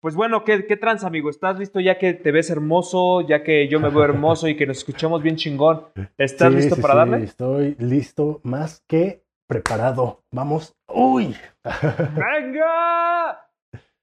Pues bueno, ¿qué, ¿qué trans, amigo? ¿Estás listo ya que te ves hermoso, ya que yo me veo hermoso y que nos escuchamos bien chingón? ¿Estás Sí, listo sí, para sí, darle? Estoy listo, más que preparado. Vamos. ¡Uy! ¡Venga!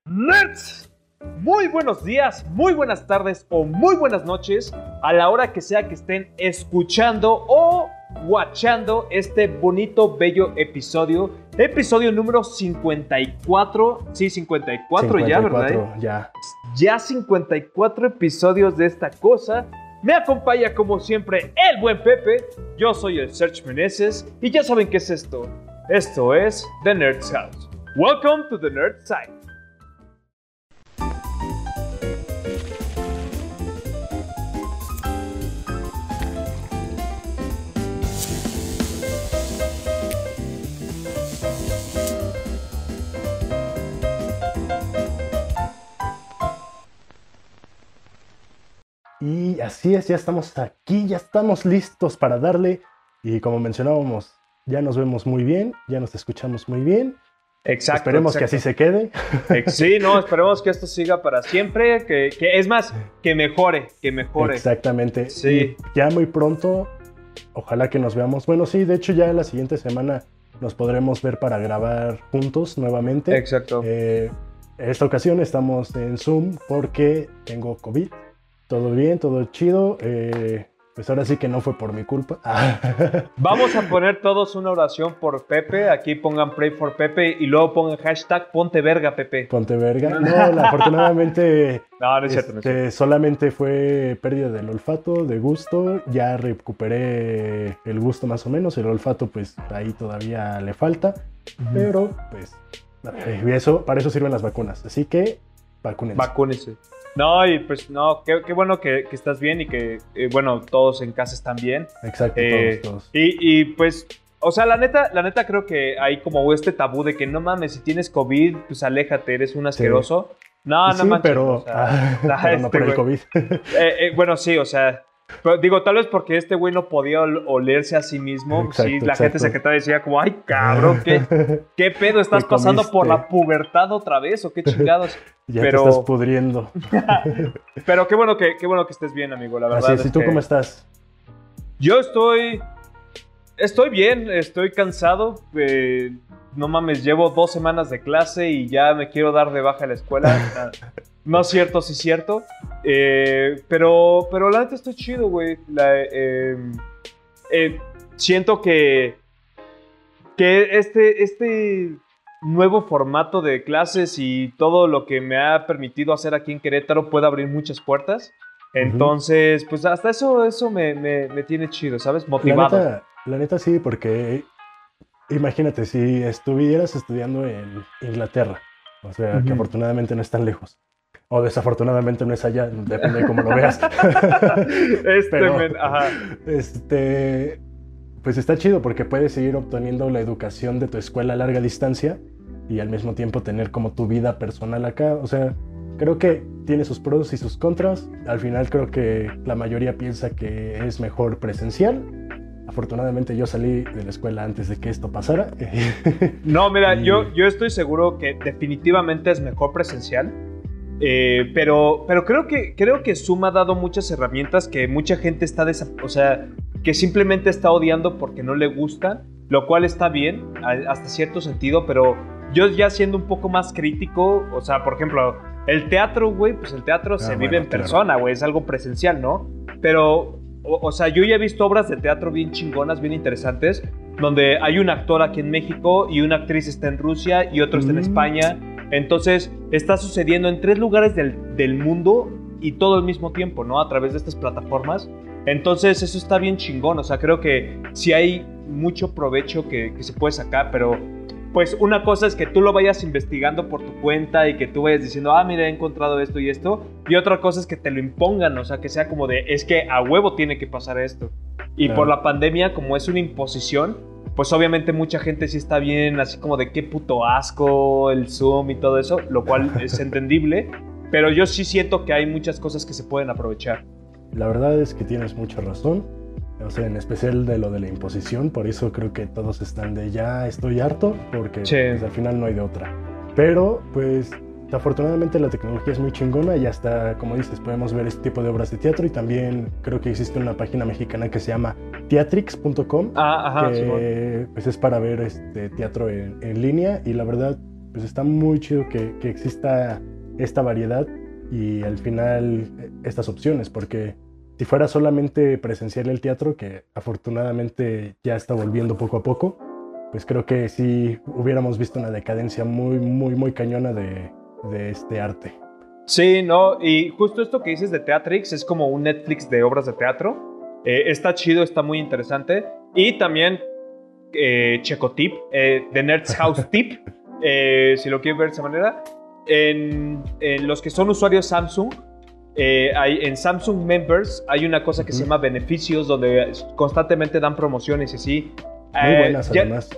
¡Nerds! Muy buenos días, muy buenas tardes o muy buenas noches a la hora que sea que estén escuchando o watchando este bonito, bello episodio. Episodio número 54. Sí, 54, ya, ¿verdad? 54, ya. Ya 54 episodios de esta cosa. Me acompaña como siempre el buen Pepe. Yo soy el Search Meneses y ya saben qué es esto. Esto es The Nerd's House. Welcome to the Nerd Side. Y así es, ya estamos aquí, ya estamos listos para darle. Y como mencionábamos, ya nos vemos muy bien, ya nos escuchamos muy bien. Exacto. Esperemos que así se quede. Sí, no, esperemos que esto siga para siempre. Que, que es más, que mejore, que mejore. Exactamente. Sí. Y ya muy pronto, ojalá que nos veamos. Bueno, sí, de hecho ya la siguiente semana nos podremos ver para grabar juntos nuevamente. Exacto. Eh, esta ocasión estamos en Zoom porque tengo COVID. Todo bien, todo chido. Eh, pues ahora sí que no fue por mi culpa. Vamos a poner todos una oración por Pepe. Aquí pongan pray for Pepe y luego pongan hashtag ponte verga Pepe. Ponte verga. No, afortunadamente No, no es cierto, no es este, cierto. solamente fue pérdida del olfato, de gusto. Ya recuperé el gusto más o menos. El olfato, pues ahí todavía le falta. Pero, pues, eh, eso, para eso sirven las vacunas. Así que, vacúnense. Vacúnese. No, y pues no, qué, qué bueno que, que estás bien y que, eh, bueno, todos en casa están bien. Exacto, Eh, todos, todos. Y, y, pues, o sea, la neta, la neta creo que hay como este tabú de que no mames, si tienes COVID, pues aléjate, eres un asqueroso. No, no sí, manches. pero, o sea, ah, pero no este por el güey. COVID. Eh, bueno, sí, o sea, pero digo, tal vez porque este güey no podía ol- olerse a sí mismo. Exacto, sí, la gente exacto. secretaria decía como, ay, cabrón, ¿qué, qué pedo? ¿Estás pasando por la pubertad otra vez o qué chingados? ya pero- te estás pudriendo. Pero qué bueno que, qué bueno que estés bien, amigo, la verdad. Así es, ¿y tú cómo estás? Yo estoy, estoy bien, estoy cansado. eh, no mames, llevo dos semanas de clase y ya me quiero dar de baja a la escuela. No es cierto, sí es cierto. Eh, pero, pero la neta estoy chido, güey. La, eh, eh, siento que, que este, este nuevo formato de clases y todo lo que me ha permitido hacer aquí en Querétaro puede abrir muchas puertas. Entonces, pues hasta eso, eso me, me- me tiene chido, ¿sabes? La Motivado. neta, la neta sí, porque imagínate, si estuvieras estudiando en Inglaterra, o sea, que Ujú. afortunadamente no es tan lejos, o desafortunadamente no es allá, depende de cómo lo veas. este, Pero- men, ajá. Este, pues está chido porque puedes seguir obteniendo la educación de tu escuela a larga distancia y al mismo tiempo tener como tu vida personal acá. O sea, creo que tiene sus pros y sus contras. Al final creo que la mayoría piensa que es mejor presencial. Afortunadamente yo salí de la escuela antes de que esto pasara. No, mira, Y- yo, yo estoy seguro que definitivamente es mejor presencial. Eh, pero, pero creo que creo que Zoom ha dado muchas herramientas que mucha gente está o sea, que simplemente está odiando porque no le gusta, lo cual está bien a- hasta cierto sentido, pero yo ya siendo un poco más crítico, o sea, por ejemplo, el teatro, güey, pues el teatro se Ah, vive bueno, en claro. persona, güey, es algo presencial, ¿no? Pero, o, o sea, yo ya he visto obras de teatro bien chingonas, bien interesantes, donde hay un actor aquí en México y una actriz está en Rusia y otro está en Mm. España. Entonces, está sucediendo en tres lugares del, del mundo y todo al mismo tiempo, ¿no? A través de estas plataformas. Entonces, eso está bien chingón. O sea, creo que sí hay mucho provecho que, que se puede sacar, pero pues una cosa es que tú lo vayas investigando por tu cuenta y que tú vayas diciendo, ah, mira, he encontrado esto y esto. Y otra cosa es que te lo impongan, o sea, que sea como de, es que a huevo tiene que pasar esto. Y Claro. por la pandemia, como es una imposición, pues obviamente mucha gente sí está bien, así como de qué puto asco el Zoom y todo eso, lo cual es entendible. Pero yo sí siento que hay muchas cosas que se pueden aprovechar. La verdad es que tienes mucha razón. O sea, en especial de lo de la imposición, por eso creo que todos están de ya estoy harto, porque Sí. pues, al final no hay de otra. Pero, pues, afortunadamente la tecnología es muy chingona y hasta, como dices, podemos ver este tipo de obras de teatro y también creo que existe una página mexicana que se llama teatrix.com, Ah, que pues, es para ver este teatro en, en línea y la verdad pues está muy chido que, que exista esta variedad y al final eh, estas opciones, porque si fuera solamente presencial el teatro, que afortunadamente ya está volviendo poco a poco, pues creo que sí hubiéramos visto una decadencia muy, muy, muy cañona de, de este arte. Sí, no, y justo esto que dices de Teatrix es como un Netflix de obras de teatro. Eh, está chido, está muy interesante. Y también eh, Checotip, eh, The Nerds House Tip, eh, si lo quieren ver de esa manera. En, en los que son usuarios Samsung, eh, hay, en Samsung Members hay una cosa que se Ujú. llama beneficios, donde constantemente dan promociones y así. Muy Eh, buenas ya- además.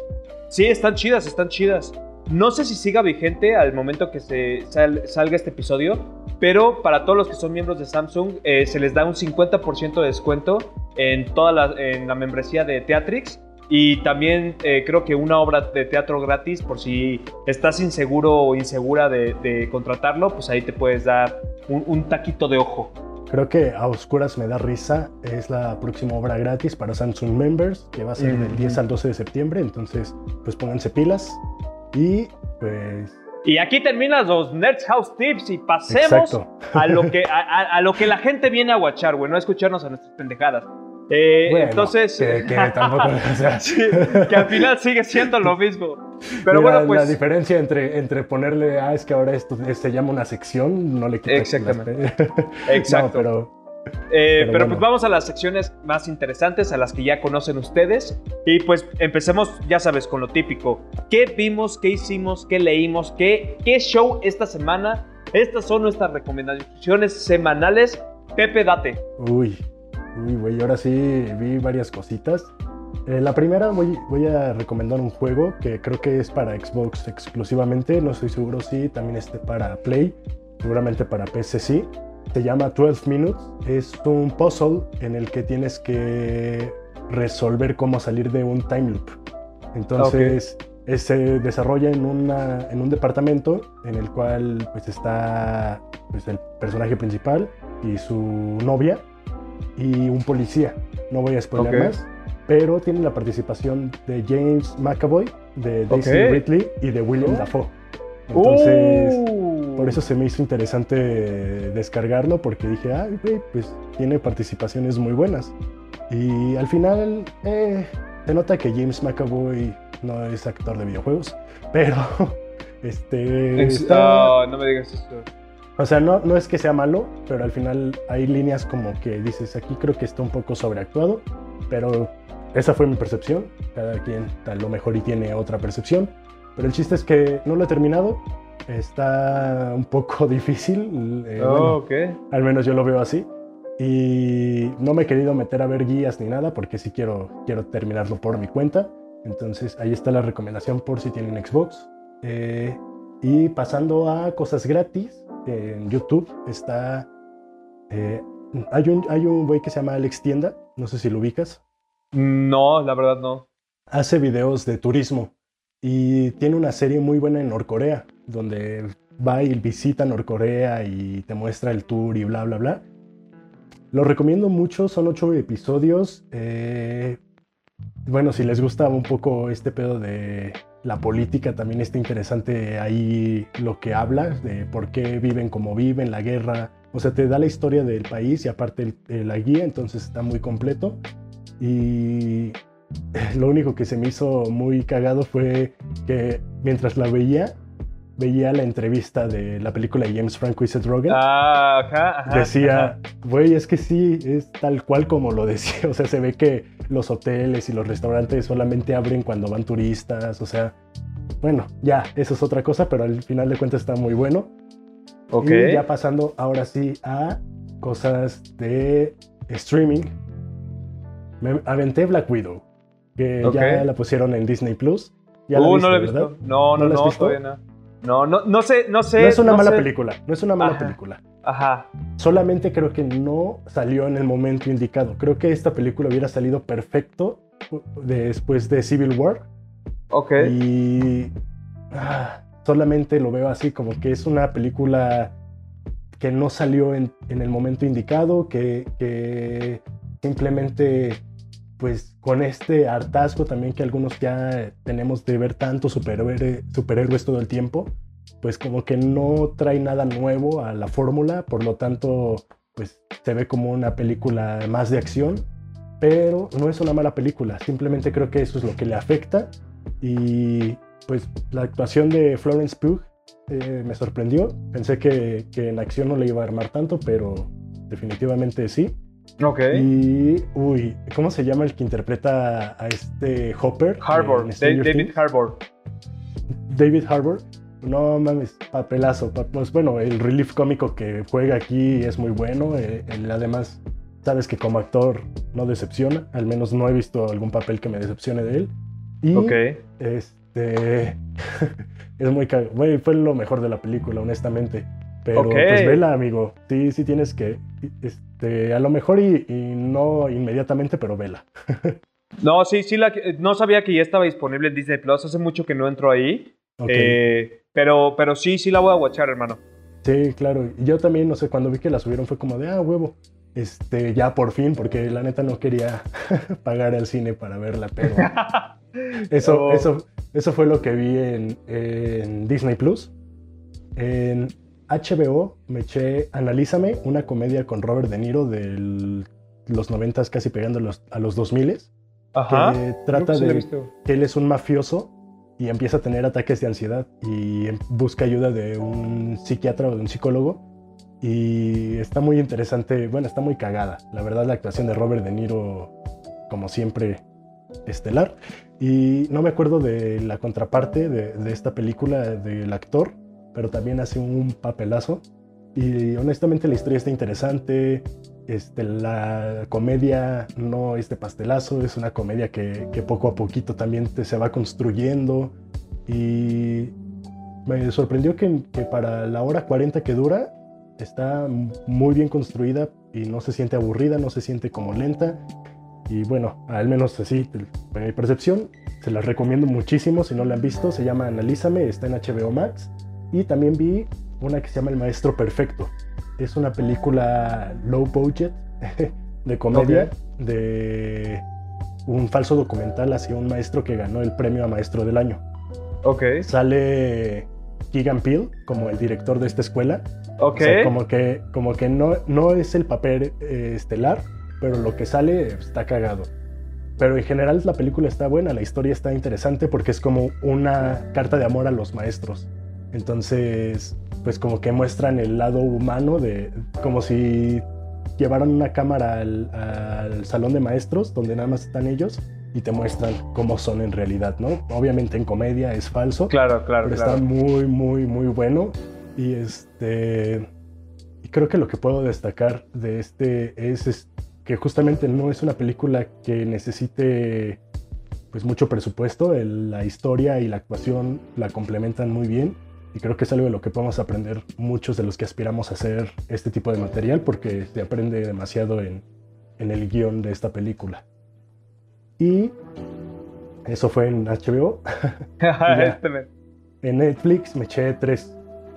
Sí, están chidas, están chidas. No sé si siga vigente al momento que se sal- salga este episodio, pero para todos los que son miembros de Samsung eh, se les da un 50% de descuento en toda la, en la membresía de Teatrix y también eh, creo que una obra de teatro gratis por si estás inseguro o insegura de, de contratarlo, pues ahí te puedes dar un, un taquito de ojo. Creo que A Oscuras me da risa es la próxima obra gratis para Samsung Members, que va a ser del Ujú. 10 al 12 de septiembre, entonces pues pónganse pilas y pues... Y aquí terminan los Nerds House Tips y pasemos Exacto. a lo que a, lo que la gente viene a guachar, güey, no a escucharnos a nuestras pendejadas. Eh, Bueno, entonces, que, que tampoco... o sea, sí, que al final sigue siendo lo mismo. Pero mira, bueno, pues La diferencia entre, entre ponerle, ah, es que ahora esto se llama una sección, no le quita... Exactamente. las- Exacto. No, pero Eh, Pero pero bueno. pues vamos a las secciones más interesantes, a las que ya conocen ustedes. Y pues empecemos, ya sabes, con lo típico. ¿Qué vimos? ¿Qué hicimos? ¿Qué leímos? ¿Qué, qué show esta semana? Estas son nuestras recomendaciones semanales. Pepe, date. Uy, uy, güey, ahora sí vi varias cositas. Eh, la primera voy, voy a recomendar un juego que creo que es para Xbox exclusivamente, no estoy seguro si también esté para Play, seguramente para PC sí. Se llama 12 Minutes, es un puzzle en el que tienes que resolver cómo salir de un time loop. Entonces, eh, se desarrolla en, una, en un departamento en el cual pues, está pues, el personaje principal y su novia y un policía. No voy a spoiler Ok. más, pero tiene la participación de James McAvoy, de Daisy Ok. Ridley y de William Oh. Dafoe. Entonces, Uh. Por eso se me hizo interesante descargarlo porque dije, ay, güey, pues tiene participaciones muy buenas. Y al final eh, se nota que James McAvoy no es actor de videojuegos, pero este está- ah, no me digas eso. o sea, no, no es que sea malo, pero al final hay líneas como que dices, aquí creo que está un poco sobreactuado, pero esa fue mi percepción. Cada quien a lo mejor y tiene otra percepción. Pero el chiste es que no lo he terminado. Está un poco difícil. eh, Oh, bueno, ok. al menos yo lo veo así. Y no me he querido meter a ver guías ni nada porque sí quiero, quiero terminarlo por mi cuenta. Entonces ahí está la recomendación por si tienen Xbox. Eh, y pasando a cosas gratis, en YouTube está... eh, hay un, hay un güey que se llama Alex Tienda, no sé si lo ubicas. No, la verdad no. Hace videos de turismo y tiene una serie muy buena en Norcorea, donde va y visita Norcorea y te muestra el tour y bla, bla, bla. Lo recomiendo mucho, son ocho episodios. eh, bueno, si les gusta un poco este pedo de la política, también está interesante ahí lo que habla, de por qué viven como viven, la guerra. O sea, te da la historia del país y aparte el- eh, la guía, entonces está muy completo. Y lo único que se me hizo muy cagado fue que mientras la veía, veía la entrevista de la película de James Franco y Seth Rogen. Ah, ajá, ajá, decía, güey, es que sí, es tal cual como lo decía. O sea, se ve que los hoteles y los restaurantes solamente abren cuando van turistas. O sea, bueno, ya, eso es otra cosa, pero al final de cuentas está muy bueno. Ok. Y ya pasando ahora sí a cosas de streaming. Me aventé Black Widow, que ya la pusieron en Disney Plus. Ya la Uh, viste, no lo he ¿verdad? visto. No, no, ¿No la has no, visto? todavía no. No, no, no sé, no sé. No es una mala sé. película, no es una mala Ajá. película. Ajá. Solamente creo que no salió en el momento indicado. Creo que esta película hubiera salido perfecto después de Civil War. Ok. Y ah, solamente lo veo así, como que es una película que no salió en, en el momento indicado, que, que simplemente pues con este hartazgo también que algunos ya tenemos de ver tantos superhéroes, todo el tiempo, pues como que no trae nada nuevo a la fórmula, por lo tanto pues se ve como una película más de acción, pero no es una mala película, simplemente creo que eso es lo que le afecta y pues la actuación de Florence Pugh eh, me sorprendió, pensé que, que en acción no le iba a armar tanto, pero definitivamente sí. Ok. Y, uy, ¿cómo se llama el que interpreta a este Hopper? Harbour, David Things? Harbour. David Harbour. No mames, papelazo. pa- Pues bueno, el relief cómico que juega aquí es muy bueno. eh, él además, sabes que como actor no decepciona. Al menos no he visto algún papel que me decepcione de él. Y Ok. este. es muy. ca- güey, fue lo mejor de la película, honestamente. Pero pues vela, amigo. Sí, sí tienes que. Este, a lo mejor y, y no inmediatamente, pero vela. No, sí, sí, la, no sabía que ya estaba disponible en Disney Plus. Hace mucho que no entro ahí. Eh, pero, pero sí, sí la voy a watchar, hermano. Sí, claro. Y yo también, no sé, cuando vi que la subieron fue como de, ah, huevo. Este, ya por fin, porque la neta no quería pagar el cine para verla, pero eso, Oh. eso, eso fue lo que vi en, en Disney Plus. En HBO me eché Analízame, una comedia con Robert De Niro de los noventas casi pegando a los, a los 2000 Ajá. que trata que de que él es un mafioso y empieza a tener ataques de ansiedad y em- busca ayuda de un psiquiatra o de un psicólogo. Y está muy interesante, bueno, está muy cagada. La verdad, la actuación de Robert De Niro, como siempre, estelar. Y no me acuerdo de la contraparte de, de esta película del actor, pero también hace un papelazo. Y honestamente la historia está interesante. Este, la comedia no es de pastelazo, es una comedia que, que poco a poquito también te, se va construyendo. Y me sorprendió que, que para la hora 40 que dura, está muy bien construida y no se siente aburrida, no se siente como lenta. Y bueno, al menos así, en mi percepción, se las recomiendo muchísimo si no la han visto. Se llama Analízame, está en HBO Max. Y también vi una que se llama El Maestro Perfecto. Es una película low budget de comedia de un falso documental hacia un maestro que ganó el premio a Maestro del Año. Ok. Sale Keegan Peele como el director de esta escuela. Ok. O sea, como que, como que no, no es el papel eh, estelar, pero lo que sale está cagado. Pero en general la película está buena, la historia está interesante porque es como una carta de amor a los maestros. Entonces, pues como que muestran el lado humano de como si llevaran una cámara al, al salón de maestros donde nada más están ellos y te muestran cómo son en realidad, ¿no? Obviamente en comedia es falso, Claro, claro, pero claro. está muy, muy, muy bueno. Y este. Y creo que lo que puedo destacar de este es, es que justamente no es una película que necesite pues mucho presupuesto. El- la historia y la actuación la complementan muy bien. Y creo que es algo de lo que podemos aprender muchos de los que aspiramos a hacer este tipo de material, porque se aprende demasiado en, en el guion de esta película. Y eso fue en HBO. Este En Netflix me eché tres.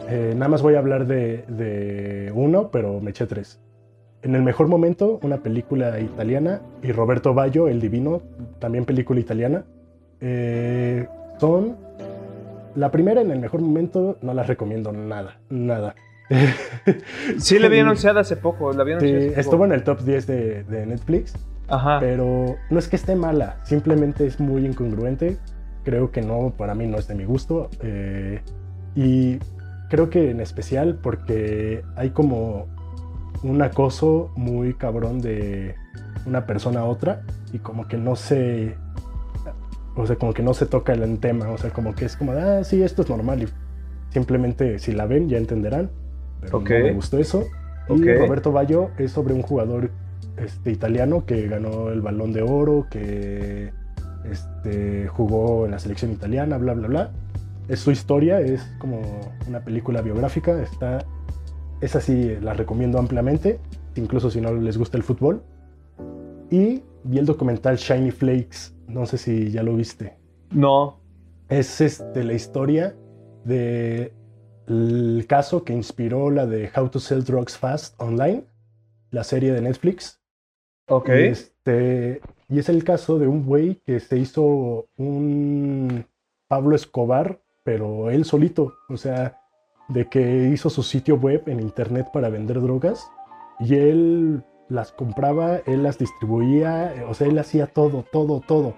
Eh, nada más voy a hablar de, de uno, pero me eché tres. En el mejor momento, una película italiana y Roberto Baggio, El Divino, también película italiana. Eh, son la primera en el mejor momento, no las recomiendo nada, nada. Sí, la vi anunciada hace poco. La vi Sí, anunciada hace poco. estuvo en el top 10 de, de Netflix, Ajá. pero no es que esté mala, simplemente es muy incongruente. Creo que no, para mí no es de mi gusto. eh, y creo que en especial porque hay como un acoso muy cabrón de una persona a otra y como que no se... O sea, como que no se toca el tema, o sea, como que es como, ah, sí, esto es normal y simplemente si la ven ya entenderán. Pero Ok. no me gustó eso. Y Ok. Roberto Baggio es sobre un jugador este, italiano que ganó el balón de oro, que este, jugó en la selección italiana, bla, bla, bla. Es su historia, es como una película biográfica, está, es así, la recomiendo ampliamente, incluso si no les gusta el fútbol. Y vi el documental Shiny Flakes, no sé si ya lo viste. No. Es este, la historia de el caso que inspiró la de How to Sell Drugs Fast Online, la serie de Netflix. Ok. Y, este, y es el caso de un güey que se hizo un Pablo Escobar, pero él solito. O sea, de que hizo su sitio web en internet para vender drogas y él las compraba, él las distribuía, o sea, él hacía todo, todo, todo.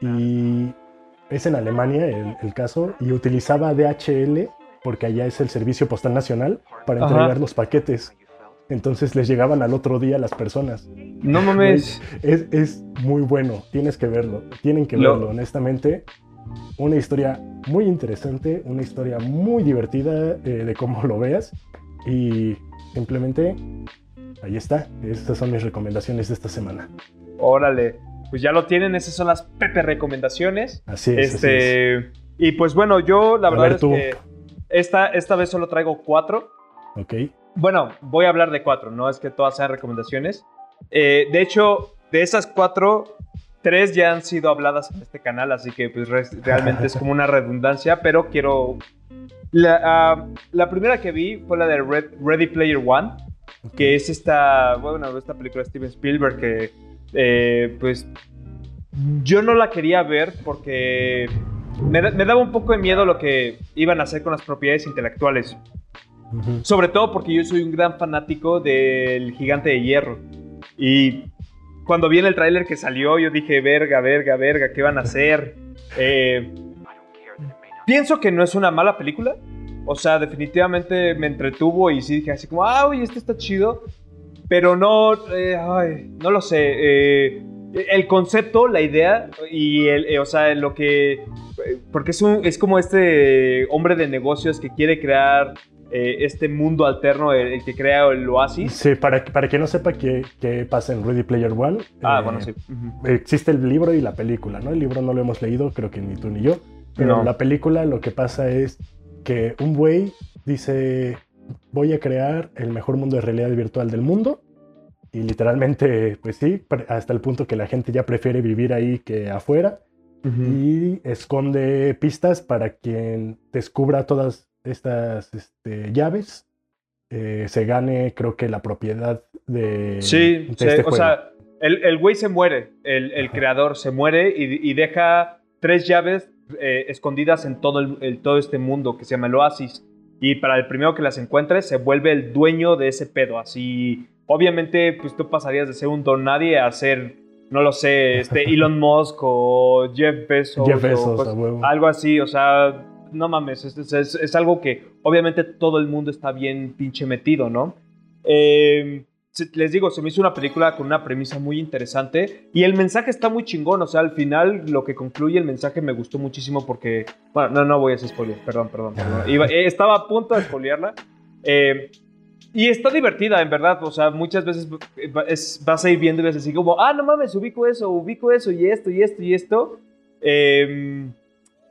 Y es en Alemania el, el caso y utilizaba DHL porque allá es el Servicio Postal Nacional para Ajá. entregar los paquetes. Entonces les llegaban al otro día las personas. No mames. Es, es muy bueno, tienes que verlo, tienen que Lo- verlo, honestamente. Una historia muy interesante, una historia muy divertida eh, de cómo lo veas. Y simplemente, ahí está. Estas son mis recomendaciones de esta semana. Órale. Pues ya lo tienen, esas son las Pepe recomendaciones. Así es. así es. Este. Y pues bueno, yo la A verdad ver, es tú. que esta, esta vez solo traigo cuatro. Ok. Bueno, voy a hablar de cuatro, no es que todas sean recomendaciones. Eh, de hecho, de esas cuatro, tres ya han sido habladas en este canal, así que pues re- realmente es como una redundancia, pero quiero... La, ah, la primera que vi fue la de Red- Ready Player One. Que es esta, bueno, esta película de Steven Spielberg que, eh, pues, yo no la quería ver porque me, da- me daba un poco de miedo lo que iban a hacer con las propiedades intelectuales. Sobre todo porque yo soy un gran fanático del Gigante de Hierro. Y cuando vi en el tráiler que salió, yo dije, verga, verga, verga, ¿qué van a hacer? Eh, pienso que no es una mala película. O sea, definitivamente me entretuvo y sí dije así como, ah, oye, esto está chido. Pero no, eh, ay, no lo sé. eh, el concepto, la idea y el, eh, o sea, lo que... Porque es, un, es como este hombre de negocios que quiere crear eh, este mundo alterno, el, el que crea el oasis. Sí, para, para quien no sepa qué, qué pasa en Ready Player One. Ah, eh, bueno, sí. Existe el libro y la película, ¿no? El libro no lo hemos leído, creo que ni tú ni yo. Pero No. la película lo que pasa es que un güey dice, voy a crear el mejor mundo de realidad virtual del mundo. Y literalmente, pues sí, hasta el punto que la gente ya prefiere vivir ahí que afuera. Y esconde pistas para quien descubra todas estas este, llaves. eh, se gane, creo que, la propiedad de, Sí, de este o juego. sea, el, el güey se muere, el, el creador se muere y, y deja tres llaves eh, escondidas en todo, el, el- todo este mundo que se llama el Oasis. Y para el primero que las encuentre, se vuelve el dueño de ese pedo. Así, obviamente, pues tú pasarías de ser un don nadie a ser, no lo sé, este Elon Musk o Jeff Bezos. Jeff o Bezos, pues, algo así, o sea, no mames, es, es- es- algo que obviamente todo el mundo está bien pinche metido, ¿no? Eh, les digo, se me hizo una película con una premisa muy interesante y el mensaje está muy chingón, o sea, al final lo que concluye el mensaje me gustó muchísimo porque, bueno, no, no voy a spoiler, perdón, perdón, perdón. Iba- eh, estaba a punto de spoilearla. Eh, y está divertida, en verdad. O sea, muchas veces es- vas a ir viendo y vas así como, ah, no mames, ubico eso, ubico eso, y esto, y esto, y esto. Eh,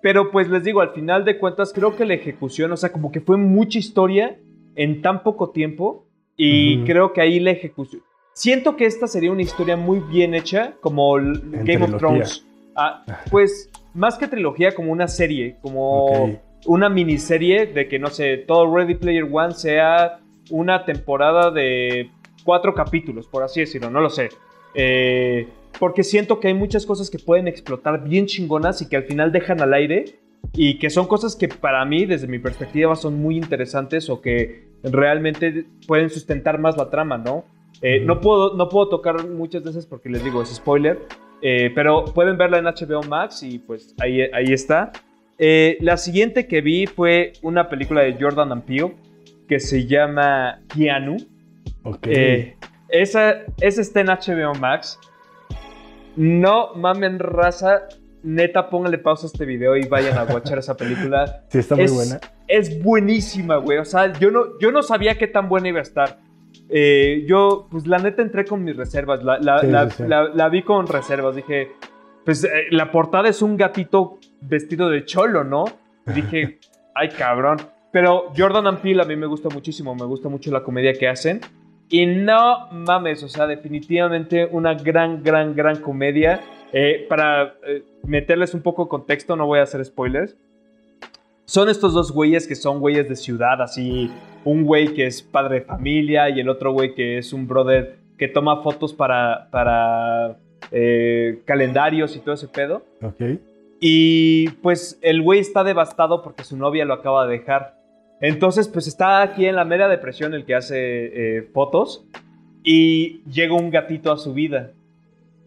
pero pues les digo, al final de cuentas, creo que la ejecución, o sea, como que fue mucha historia en tan poco tiempo. Y creo que ahí la ejecución. Siento que esta sería una historia muy bien hecha, como Game of. Thrones. Ah, pues más que trilogía, como una serie, como una miniserie de que, no sé, todo Ready Player One sea una temporada de cuatro capítulos, por así decirlo, no lo sé. Eh, porque siento que hay muchas cosas que pueden explotar bien chingonas y que al final dejan al aire y que son cosas que para mí, desde mi perspectiva, son muy interesantes o que realmente pueden sustentar más la trama, ¿no? Eh, no, puedo, no puedo tocar muchas veces porque les digo, es spoiler, eh, pero pueden verla en HBO Max y pues ahí, ahí está. Eh, la siguiente que vi fue una película de Jordan and Peele que se llama Keanu. Ok. Eh, esa, esa está en HBO Max. No mamen raza. Neta, pónganle pausa a este video y vayan a watchar esa película. sí, está muy es, buena. Es buenísima, güey. O sea, yo no, yo no sabía qué tan buena iba a estar. Eh, yo, pues la neta entré con mis reservas. La, la- Sí, la- sí, sí. la- la vi con reservas. Dije, pues eh, la portada es un gatito vestido de cholo, ¿no? Y dije, ay cabrón. Pero Jordan and Peele a mí me gusta muchísimo. Me gusta mucho la comedia que hacen. Y no mames, o sea, definitivamente una gran, gran, gran comedia. Eh, para meterles un poco de contexto, no voy a hacer spoilers. Son estos dos güeyes que son güeyes de ciudad, así, un güey que es padre de familia y el otro güey que es un brother que toma fotos para, para eh, calendarios y todo ese pedo. Ok. Y pues el güey está devastado porque su novia lo acaba de dejar. Entonces, pues está aquí en la mera depresión el que hace eh, fotos y llega un gatito a su vida.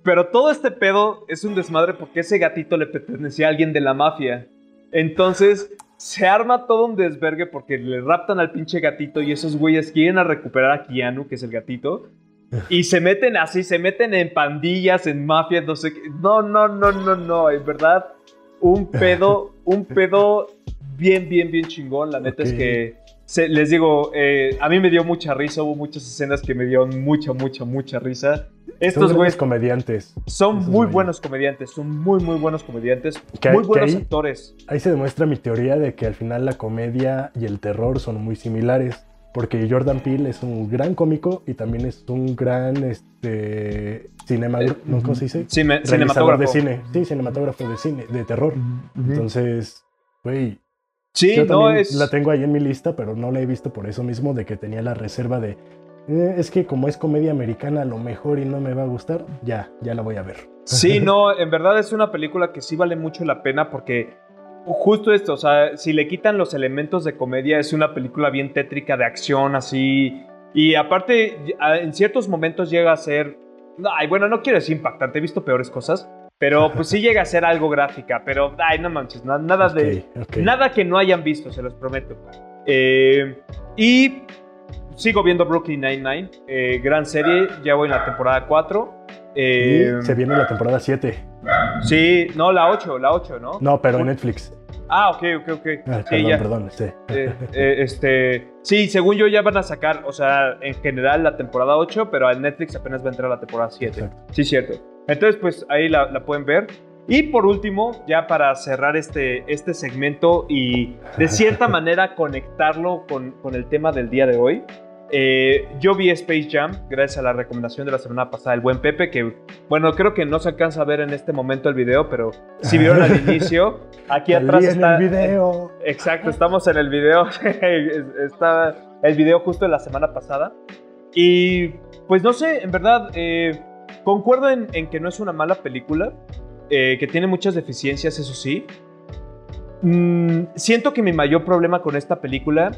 Pero todo este pedo es un desmadre porque ese gatito le pertenecía a alguien de la mafia. Entonces se arma todo un desvergue porque le raptan al pinche gatito y esos güeyes quieren a recuperar a Keanu, que es el gatito. Y se meten así, se meten en pandillas, en mafias, no sé qué. No, no, no, no, no. En verdad, un pedo, un pedo bien, bien, bien chingón. La neta es Ok. que se- les digo, eh, a mí me dio mucha risa. Hubo muchas escenas que me dieron mucha, mucha, mucha risa. Estos güeyes comediantes. son muy güeyes. buenos comediantes, son muy, muy buenos comediantes, Que- muy buenos ahí- actores. Ahí se demuestra mi teoría de que al final la comedia y el terror son muy similares. Porque Jordan Peele es un gran cómico y también es un gran este, cinema, Eh, ¿no? ¿cómo se dice? Cine- cinematógrafo. de cine. Sí, cinematógrafo de cine, de terror. Entonces, güey, Sí, yo no es. la tengo ahí en mi lista, pero no la he visto por eso mismo, de que tenía la reserva de, "Eh, es que como es comedia americana a lo mejor y no me va a gustar, ya, ya la voy a ver. Sí, no, en verdad es una película que sí vale mucho la pena porque justo esto, o sea, si le quitan los elementos de comedia, es una película bien tétrica de acción, así. Y aparte, en ciertos momentos llega a ser. Ay, bueno, no quiero decir impactante, he visto peores cosas, pero pues sí llega a ser algo gráfica, pero, ay, no manches, na- nada de. Nada que no hayan visto, se los prometo. Eh, y sigo viendo Brooklyn Nine-Nine, eh, gran serie, ya voy en la temporada 4. Eh, se viene la temporada 7. Sí, no, la 8, la 8, ¿no? No, pero en Netflix. Ah, ok, ok, ok. Ah, sí, perdón, ya. perdón, sí. Eh, eh, este, sí, según yo ya van a sacar, o sea, en general la temporada 8, pero en Netflix apenas va a entrar la temporada 7. Exacto. Sí, cierto. Entonces, pues ahí la, la pueden ver. Y por último, ya para cerrar este, este segmento y de cierta manera conectarlo con, con el tema del día de hoy, eh, yo vi Space Jam gracias a la recomendación de la semana pasada del buen Pepe, que bueno, creo que no se alcanza a ver en este momento el video, pero si vieron al inicio, aquí atrás está... el video. Exacto, estamos en el video. está el video justo de la semana pasada. Y pues no sé, en verdad, eh, concuerdo en, en que no es una mala película, eh, que tiene muchas deficiencias, eso sí. Mm, siento que mi mayor problema con esta película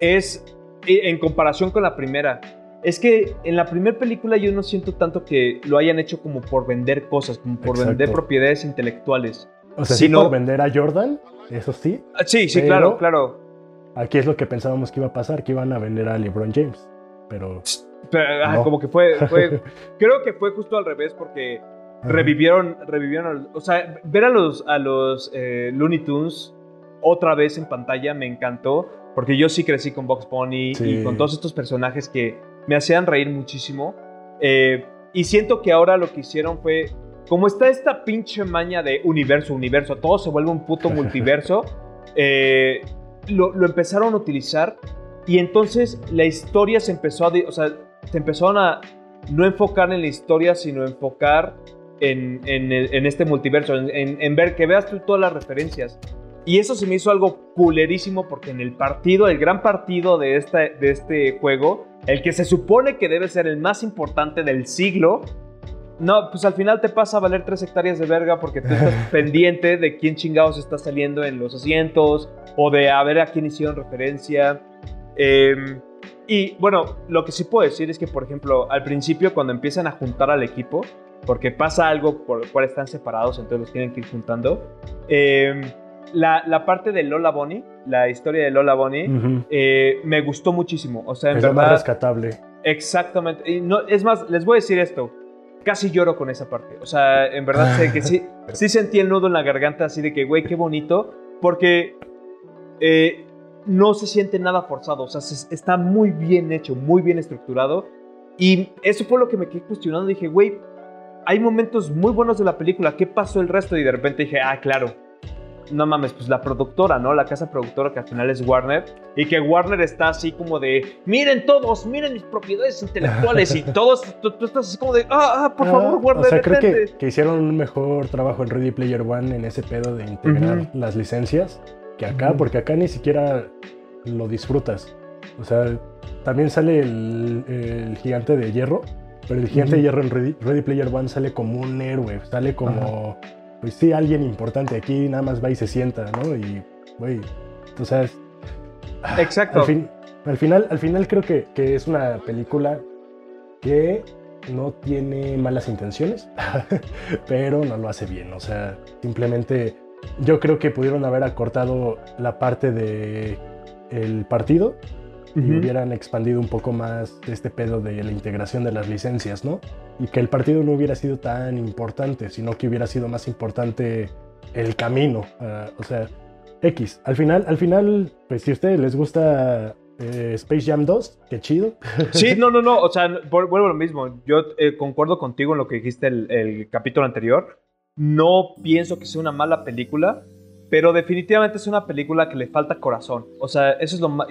es en comparación con la primera. Es que en la primera película yo no siento tanto que lo hayan hecho como por vender cosas, como por Exacto. vender propiedades intelectuales. O sea, Si sí por vender a Jordan, eso sí. Ah, Sí, sí, claro, claro. Aquí es lo que pensábamos que iba a pasar, que iban a vender a LeBron James. Pero Pero, ah, como que fue, fue- creo que fue justo al revés porque ajá. revivieron, revivieron, o sea, ver a los, a los eh, Looney Tunes otra vez en pantalla me encantó porque yo sí crecí con Box Bunny Sí. y con todos estos personajes que me hacían reír muchísimo Eh, y siento que ahora lo que hicieron fue como está esta pinche maña de universo, universo, todo se vuelve un puto multiverso, eh, lo, lo empezaron a utilizar y entonces la historia se empezó a, o sea, se empezaron a no enfocar en la historia, sino enfocar en, en en este multiverso, en, en- en ver que veas tú todas las referencias. Y eso se me hizo algo culerísimo porque en el partido, el gran partido de, esta, de este juego, el que se supone que debe ser el más importante del siglo, no, pues al final te pasa a valer tres hectáreas de verga porque tú estás pendiente de quién chingados está saliendo en los asientos o de a ver a quién hicieron referencia. Eh, y bueno, lo que sí puedo decir es que, por ejemplo, al principio cuando empiezan a juntar al equipo, porque pasa algo por el cual están separados, entonces los tienen que ir juntando, eh, la, la parte de Lola Bonnie, la historia de Lola Bonnie, eh, me gustó muchísimo. O sea, en es lo más verdad... rescatable. Exactamente. Y no, es más, les voy a decir esto. Casi lloro con esa parte. O sea, en verdad sé que sí, sí sentí el nudo en la garganta así de que, güey, qué bonito. Porque eh, no se siente nada forzado. O sea, se- está muy bien hecho, muy bien estructurado. Y eso fue lo que me quedé cuestionando. Dije, güey, hay momentos muy buenos de la película. ¿Qué pasó el resto? Y de repente dije, ah, claro. No mames, pues la productora, ¿no? La casa productora que al final es Warner. Y que Warner está así como de, miren todos, miren mis propiedades intelectuales. y todos, tú, estás así como de, ah, ah por favor, Warner. O sea, creo que, que, hicieron un mejor trabajo en Ready Player One en ese pedo de integrar las licencias que acá, porque acá ni siquiera lo disfrutas. O sea, también sale el, gigante de hierro, pero el gigante de hierro en Ready, Player One sale como un héroe, sale como, pues sí, alguien importante. Aquí nada más va y se sienta, ¿no? Y, güey, tú sabes. Exacto. Al, final, al final creo que, que es una película que no tiene malas intenciones, pero no lo hace bien. O sea, simplemente yo creo que pudieron haber acortado la parte de el partido y hubieran expandido un poco más este pedo de la integración de las licencias, ¿no? Y que el partido no hubiera sido tan importante, sino que hubiera sido más importante el camino. Ah, o sea, X. Al final, al final, pues si a ustedes les gusta eh, Space Jam 2, qué chido. Sí, no, no, no. O sea, vuelvo a lo mismo. Yo eh, concuerdo contigo en lo que dijiste el, el capítulo anterior. No pienso que sea una mala película, pero definitivamente es una película que le falta corazón. O sea, eso es lo más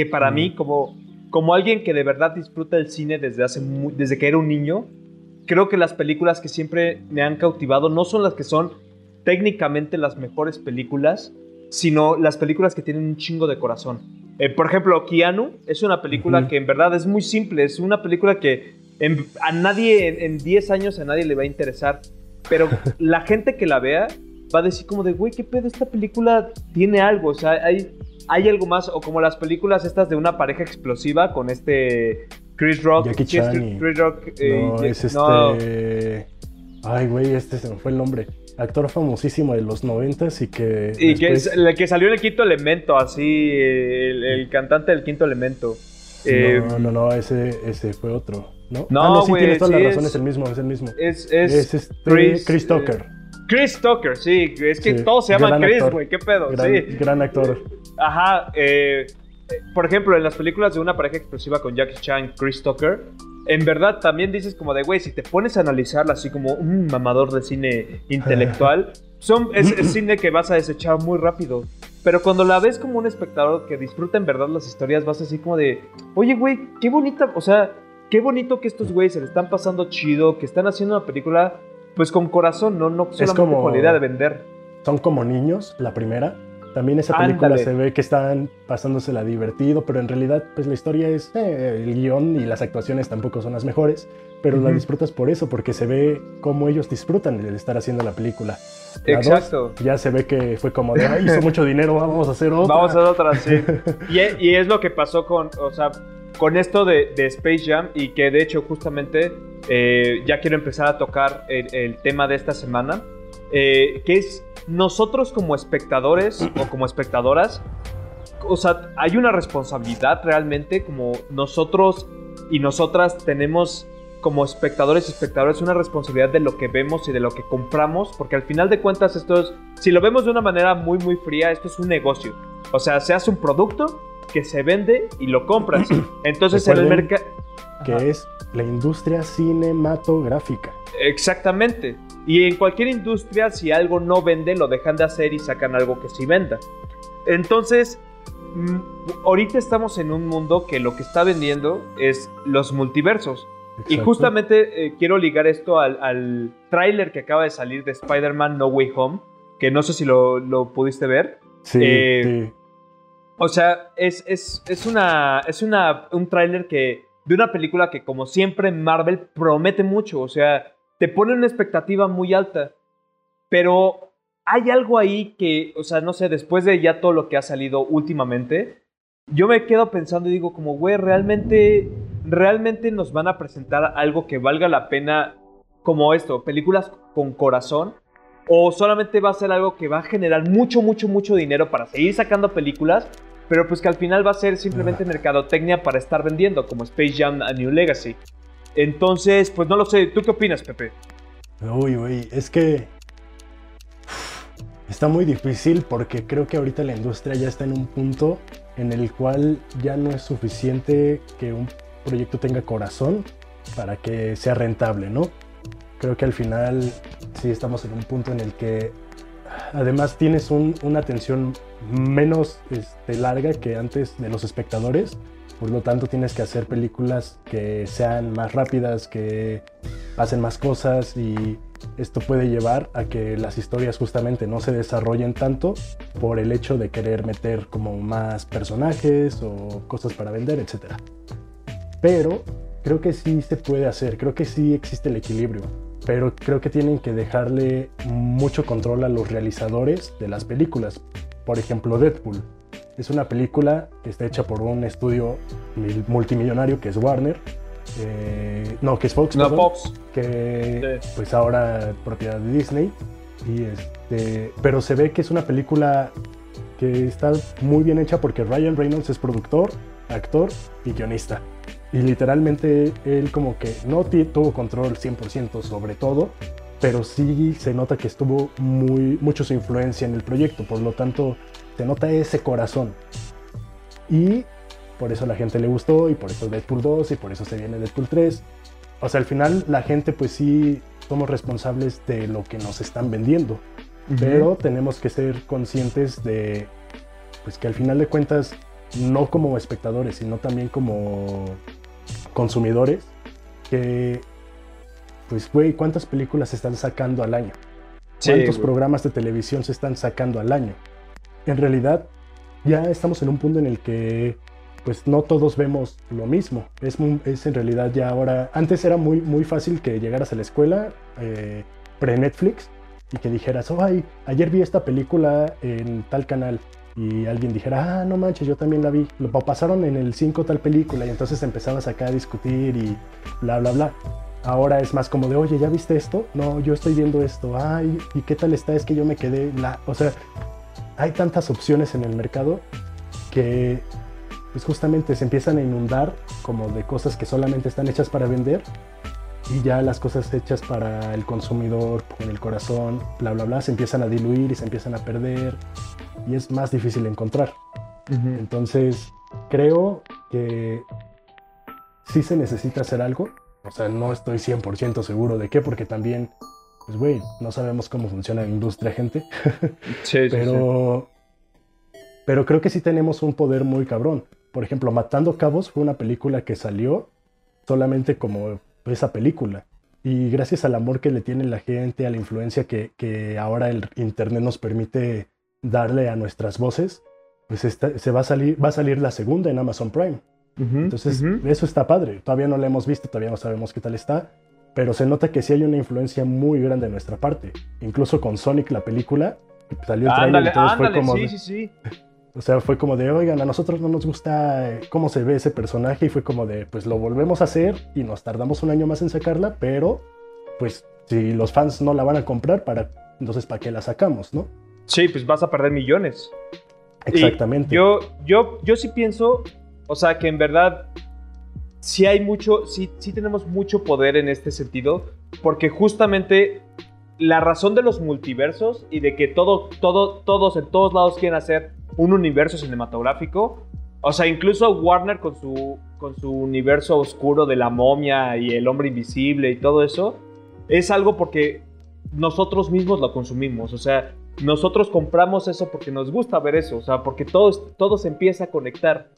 que para mí, como, como alguien que de verdad disfruta el cine desde, hace desde que era un niño, creo que las películas que siempre me han cautivado no son las que son técnicamente las mejores películas, sino las películas que tienen un chingo de corazón. Eh, por ejemplo, Keanu es una película que en verdad es muy simple, es una película que a nadie en 10 años a nadie le va a interesar, pero la gente que la vea va a decir como de, güey, ¿qué pedo? Esta película tiene algo, o sea, hay, hay algo más, o como las películas estas de una pareja explosiva con este Chris Rock. Jackie Chan. Chris Rock. Eh, no, es este... Ay, güey, este se me fue el nombre. Actor famosísimo de los noventas y que... Y que, el que salió en el quinto elemento, así, el, cantante del quinto elemento. no, eh, no, no, ese, ese fue otro. No, no, ah, no sí, tienes toda la razón, es, el mismo, es el mismo. Es, es, este Chris, Chris Tucker. Chris Tucker, sí, es que todos se llaman Chris, güey, qué pedo. Gran, sí. gran actor. Ajá, eh, por ejemplo, en las películas de una pareja explosiva con Jackie Chan, Chris Tucker, en verdad también dices como de, güey, si te pones a analizarla así como un mamador de cine intelectual, son, es, cine que vas a desechar muy rápido. Pero cuando la ves como un espectador que disfruta en verdad las historias, vas así como de, oye, güey, qué bonita, o sea, qué bonito que estos güeyes se le están pasando chido, que están haciendo una película pues con corazón, no, no solamente como, con la idea de vender. Son como niños, la primera. También esa película se ve que están pasándosela divertido, pero en realidad pues la historia es eh, el guion y las actuaciones tampoco son las mejores, pero la disfrutas por eso, porque se ve cómo ellos disfrutan de estar haciendo la película. Exacto. ya se ve que fue como de, Ay, hizo mucho dinero, vamos a hacer otra. Vamos a hacer otra, sí. y, es lo que pasó con, o sea, con esto de, Space Jam y que de hecho justamente eh, ya quiero empezar a tocar el, tema de esta semana, eh, que es nosotros como espectadores o como espectadoras, o sea, hay una responsabilidad realmente como nosotros y nosotras tenemos como espectadores y espectadores una responsabilidad de lo que vemos y de lo que compramos, porque al final de cuentas esto es, si lo vemos de una manera muy muy fría, esto es un negocio. O sea, se hace un producto que se vende y lo compras. Entonces en el mercado... Que es la industria cinematográfica. Exactamente. Y en cualquier industria, si algo no vende, lo dejan de hacer y sacan algo que sí venda. Entonces, mm, ahorita estamos en un mundo que lo que está vendiendo es los multiversos. Y justamente eh, quiero ligar esto al, al tráiler que acaba de salir de Spider-Man No Way Home, que no sé si lo, pudiste ver. Sí, eh, O sea, es, es, es, una, es una, un tráiler que de una película que como siempre Marvel promete mucho, o sea, te pone una expectativa muy alta, pero hay algo ahí que, o sea, no sé, después de ya todo lo que ha salido últimamente, yo me quedo pensando y digo como, güey, realmente, realmente nos van a presentar algo que valga la pena como esto, películas con corazón, o solamente va a ser algo que va a generar mucho, mucho, mucho dinero para seguir sacando películas, pero pues que al final va a ser simplemente mercadotecnia para estar vendiendo, como Space Jam a New Legacy. Entonces, pues no lo sé, ¿tú qué opinas, Pepe? Uy, uy, es que está muy difícil porque creo que ahorita la industria ya está en un punto en el cual ya no es suficiente que un proyecto tenga corazón para que sea rentable, ¿no? Creo que al final sí estamos en un punto en el que además tienes una atención menos este, larga que antes de los espectadores. Por lo tanto, tienes que hacer películas que sean más rápidas, que pasen más cosas y esto puede llevar a que las historias justamente no se desarrollen tanto por el hecho de querer meter como más personajes o cosas para vender, etc. Pero creo que sí se puede hacer, creo que sí existe el equilibrio, pero creo que tienen que dejarle mucho control a los realizadores de las películas. Por ejemplo, Deadpool es una película que está hecha por un estudio multimillonario que es Warner. Eh, no, que es Fox. No, Fox. Que pues ahora propiedad de Disney. Y este, pero se ve que es una película que está muy bien hecha porque Ryan Reynolds es productor, actor y guionista. Y literalmente él como que no tuvo control 100% sobre todo, pero sí se nota que estuvo muy, mucho su influencia en el proyecto. Por lo tanto, se nota ese corazón. Y por eso la gente le gustó y por eso Deadpool 2 y por eso se viene Deadpool 3. O sea, al final la gente pues sí somos responsables de lo que nos están vendiendo. Pero tenemos que ser conscientes de pues que al final de cuentas no como espectadores, sino también como consumidores que pues güey, ¿cuántas películas se están sacando al año? ¿Cuántos programas de televisión se están sacando al año? en realidad ya estamos en un punto en el que pues no todos vemos lo mismo. Es, es en realidad ya ahora, antes era muy, muy fácil que llegaras a la escuela eh, pre-Netflix y que dijeras, oh, ay, ayer vi esta película en tal canal. Y alguien dijera, ah, no manches, yo también la vi. Lo pasaron en el 5 tal película y entonces empezabas acá a discutir y bla, bla, bla. Ahora es más como de, oye, ¿ya viste esto? No, yo estoy viendo esto. Ay, ¿y qué tal está? Es que yo me quedé. La... O sea, hay tantas opciones en el mercado que pues justamente se empiezan a inundar como de cosas que solamente están hechas para vender y ya las cosas hechas para el consumidor con el corazón, bla, bla, bla, se empiezan a diluir y se empiezan a perder y es más difícil encontrar. Entonces, creo que sí se necesita hacer algo. O sea, no estoy 100% seguro de qué, porque también pues güey, no sabemos cómo funciona la industria, gente. Sí, pero, pero creo que sí tenemos un poder muy cabrón. Por ejemplo, Matando Cabos fue una película que salió solamente como esa película. Y gracias al amor que le tiene la gente, a la influencia que, que ahora el Internet nos permite darle a nuestras voces, pues se va a, salir, va a salir la segunda en Amazon Prime. Entonces, eso está padre. Todavía no la hemos visto, todavía no sabemos qué tal está, pero se nota que sí hay una influencia muy grande de nuestra parte. Incluso con Sonic, la película, salió el trailer y todo fue como. Sí, sí, sí. O sea, fue como de, oigan, a nosotros no nos gusta eh, cómo se ve ese personaje, y fue como de, pues lo volvemos a hacer y nos tardamos un año más en sacarla, pero pues si los fans no la van a comprar, para, entonces ¿para qué la sacamos, no? Sí, pues vas a perder millones. Exactamente. yo, yo, yo sí pienso, o sea, que en verdad sí hay mucho, sí, tenemos mucho poder en este sentido, porque justamente la razón de los multiversos y de que todo, todo, todos en todos lados quieren hacer un universo cinematográfico, o sea, incluso Warner con su, con su universo oscuro de la momia y el hombre invisible y todo eso, es algo porque nosotros mismos lo consumimos, o sea, nosotros compramos eso porque nos gusta ver eso, o sea, porque todo, todo se empieza a conectar.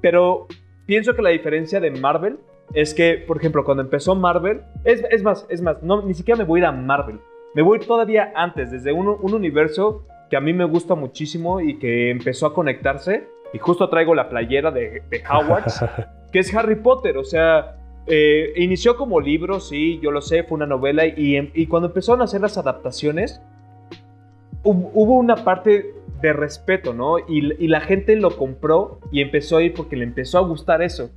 Pero pienso que la diferencia de Marvel es que, por ejemplo, cuando empezó Marvel, es, es más, es más, no, ni siquiera me voy a ir a Marvel. Me voy todavía antes, desde un, un universo que a mí me gusta muchísimo y que empezó a conectarse. Y justo traigo la playera de, de Howard, que es Harry Potter. O sea, eh, inició como libro, sí, yo lo sé, fue una novela. Y, y cuando empezaron a hacer las adaptaciones, hubo una parte de respeto, ¿no? Y, la gente lo compró y empezó a ir porque le empezó a gustar eso.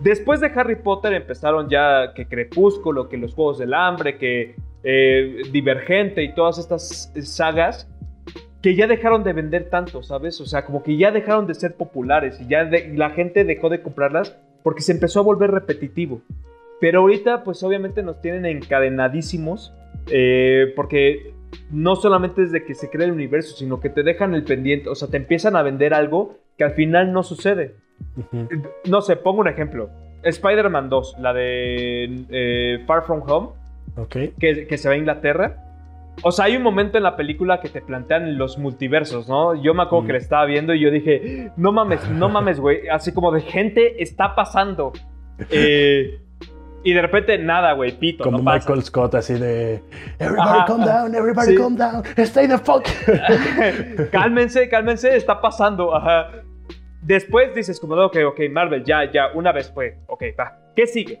Después de Harry Potter empezaron ya que Crepúsculo, que los Juegos del Hambre, que eh, Divergente y todas estas sagas que ya dejaron de vender tanto, ¿sabes? O sea, como que ya dejaron de ser populares y ya la gente dejó de comprarlas porque se empezó a volver repetitivo. Pero ahorita, pues obviamente nos tienen encadenadísimos eh, porque no solamente desde que se crea el universo, sino que te dejan el pendiente, o sea, te empiezan a vender algo que al final no sucede. No sé, pongo un ejemplo. Spider-Man 2, la de eh, Far From Home, que, que, se va a Inglaterra. O sea, hay un momento en la película que te plantean los multiversos, ¿no? Yo me acuerdo que la estaba viendo y yo dije, no mames, no mames, güey. Así como de gente está pasando. Eh, y de repente, nada, güey, pito. Como no Michael pasa. Scott, así de. Everybody Ajá. calm down, everybody Sí. calm down, stay the fuck. cálmense, cálmense, está pasando. Ajá. Después dices como, ok, ok, Marvel, ya, ya, una vez fue. Ok, va. ¿Qué sigue?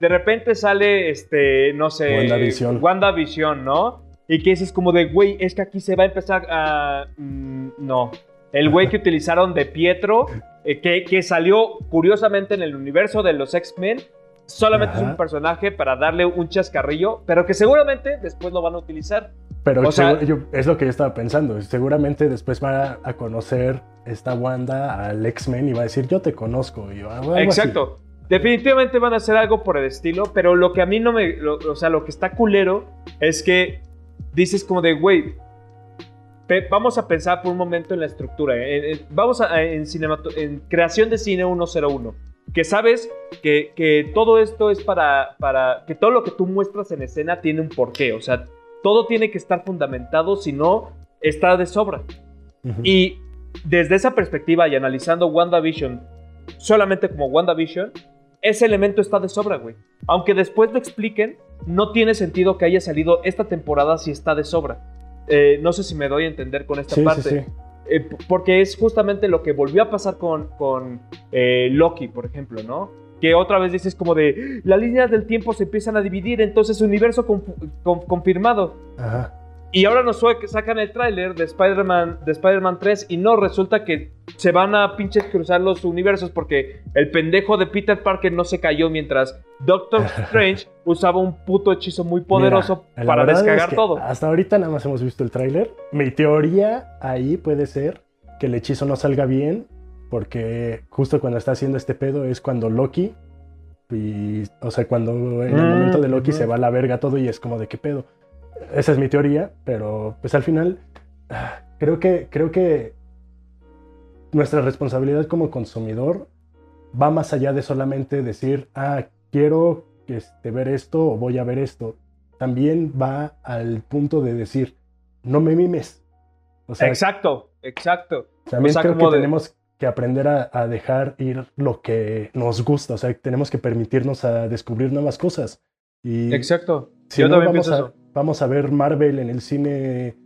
De repente sale, este, no sé... WandaVision. WandaVision, ¿no? Y que dices como de, güey, es que aquí se va a empezar a... mm, no. El güey que utilizaron de Pietro, eh, que, que salió curiosamente en el universo de los X-Men, solamente es un personaje para darle un chascarrillo, pero que seguramente después lo van a utilizar. Pero O sea- segu- yo- es lo que yo estaba pensando. Seguramente después va a conocer esta Wanda al X-Men y va a decir, yo te conozco. Y yo, "Ah, algo así". Exacto. Definitivamente van a hacer algo por el estilo, pero lo que a mí no me. lo- o sea, lo que está culero es que dices como de, güey, vamos a pensar por un momento en la estructura. en- en- vamos a, en creación de cine 101. Que sabes que, que todo esto es para, para. que todo lo que tú muestras en escena tiene un porqué. O sea, todo tiene que estar fundamentado, si no, está de sobra. Y desde esa perspectiva y analizando WandaVision solamente como WandaVision, ese elemento está de sobra, güey. Aunque después lo expliquen, no tiene sentido que haya salido esta temporada si está de sobra. Eh, no sé si me doy a entender con esta Sí, sí, parte. sí. Eh, porque es justamente lo que volvió a pasar con, con eh, Loki, por ejemplo, ¿no? Que otra vez dices como de, las líneas del tiempo se empiezan a dividir, entonces universo confu- con- confirmado. Ajá. Y ahora nos sacan el tráiler de Spider-Man de Spider-Man 3 y no resulta que se van a pinches cruzar los universos porque el pendejo de Peter Parker no se cayó mientras Doctor Strange usaba un puto hechizo muy poderoso Mira, para descargar es que todo. Hasta ahorita nada más hemos visto el tráiler. Mi teoría ahí puede ser que el hechizo no salga bien porque justo cuando está haciendo este pedo es cuando Loki y o sea, cuando en el Mm, momento de Loki se va a la verga todo y es como de qué pedo. Esa es mi teoría, pero pues al final creo que creo que nuestra responsabilidad como consumidor va más allá de solamente decir, ah, quiero este, ver esto o voy a ver esto. También va al punto de decir, no me mimes. O sea, exacto, exacto. también o sea, creo como que de- tenemos que aprender a, a dejar ir lo que nos gusta. O sea, tenemos que permitirnos a descubrir nuevas cosas. Y Exacto. si Yo no, también pienso a, eso. Vamos a ver Marvel en el cine.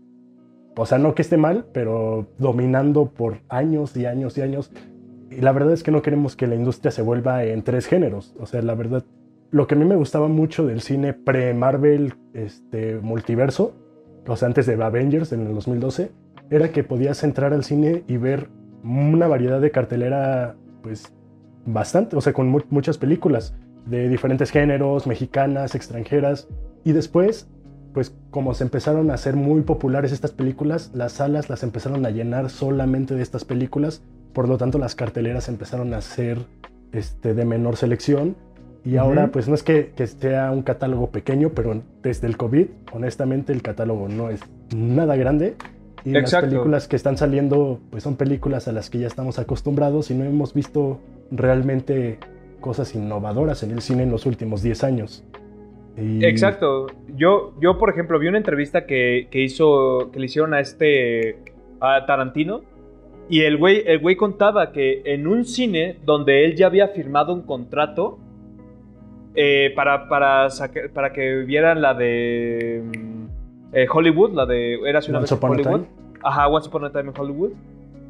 O sea, no que esté mal, pero dominando por años y años y años. Y la verdad es que no queremos que la industria se vuelva en tres géneros. O sea, la verdad, lo que a mí me gustaba mucho del cine pre-Marvel este, multiverso, sea, antes de Avengers en el 2012, era que podías entrar al cine y ver una variedad de cartelera, pues, bastante, o sea, con mu- muchas películas de diferentes géneros, mexicanas, extranjeras. Y después, pues como se empezaron a hacer muy populares estas películas, las salas las empezaron a llenar solamente de estas películas. Por lo tanto, las carteleras empezaron a ser este, de menor selección. Y ahora, pues no es que, que sea un catálogo pequeño, pero desde el COVID, honestamente, el catálogo no es nada grande. Y Exacto. las películas que están saliendo, pues son películas a las que ya estamos acostumbrados y no hemos visto realmente cosas innovadoras en el cine en los últimos 10 años. Y- Exacto. Yo, yo, por ejemplo, vi una entrevista que, que hizo, que le hicieron a este, a Tarantino. Y el güey, el güey contaba que en un cine donde él ya había firmado un contrato eh, para, para, para que vieran la de mm, eh, Hollywood, la de Eras una Once vez Upon a Hollywood. Time. Ajá, Once Upon a Time in Hollywood.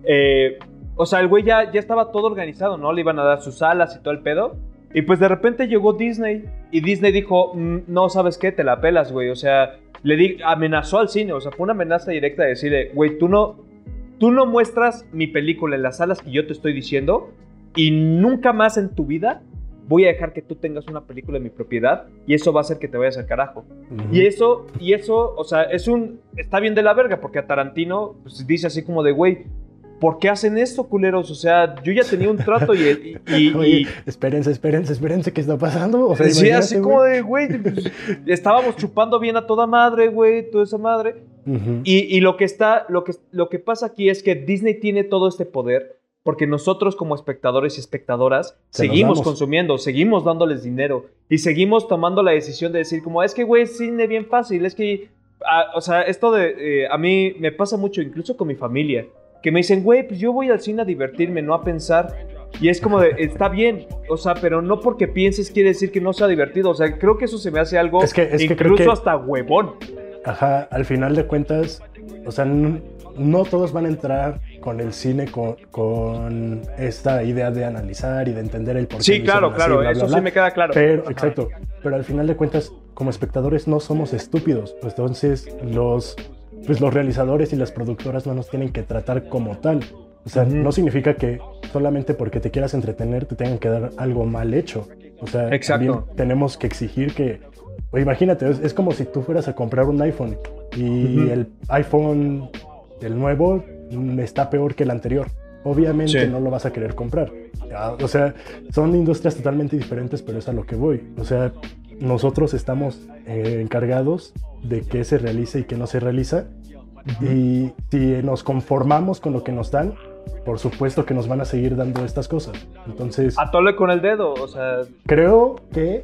Eh, o sea, el güey ya, ya estaba todo organizado, ¿no? Le iban a dar sus alas y todo el pedo. Y pues de repente llegó Disney y Disney dijo, "Mm, no, ¿sabes qué? Te la pelas, güey. O sea, le di amenazó al cine, o sea, fue una amenaza directa de decirle, güey, tú no, tú no muestras mi película en las salas que yo te estoy diciendo y nunca más en tu vida voy a dejar que tú tengas una película en mi propiedad y eso va a hacer que te vayas al carajo. Y eso, y eso, o sea, es un. Está bien de la verga, porque a Tarantino pues, dice así como de, güey, ¿por qué hacen esto, culeros? O sea, yo ya tenía un trato y. y, y- Oye, y- espérense, espérense, espérense, ¿qué está pasando? O sea, sí, así como de, güey, pues, estábamos chupando bien a toda madre, güey, toda esa madre. Ujú. Y, y lo, que está, lo, que, lo que pasa aquí es que Disney tiene todo este poder porque nosotros como espectadores y espectadoras Se seguimos consumiendo, seguimos dándoles dinero y seguimos tomando la decisión de decir como, es que, güey, cine bien fácil, es que ah, o sea, esto de, eh, a mí me pasa mucho, incluso con mi familia, que me dicen, güey, pues yo voy al cine a divertirme, no a pensar. Y es como de, está bien, o sea, pero no porque pienses quiere decir que no sea divertido. O sea, creo que eso se me hace algo Es que- es que incluso creo que- hasta huevón. Ajá, al final de cuentas, o sea, no, no todos van a entrar con el cine con, con esta idea de analizar y de entender el porqué. Sí, claro, así, claro, bla, eso bla. sí me queda claro. Pero, Ajá. exacto, pero al final de cuentas, como espectadores no somos estúpidos. Pues entonces, los, pues los realizadores y las productoras no nos tienen que tratar como tal. O sea, no significa que solamente porque te quieras entretener te tengan que dar algo mal hecho. O sea, Exacto. también tenemos que exigir que. o imagínate, es, es como si tú fueras a comprar un iPhone y el iPhone, el nuevo, mm, está peor que el anterior. Obviamente Sí. no lo vas a querer comprar. Ah, O sea, son industrias totalmente diferentes, pero es a lo que voy. O sea, nosotros estamos eh, encargados de qué se realiza y qué no se realiza. Y si nos conformamos con lo que nos dan, por supuesto que nos van a seguir dando estas cosas. Entonces, Atole con el dedo, o sea, creo que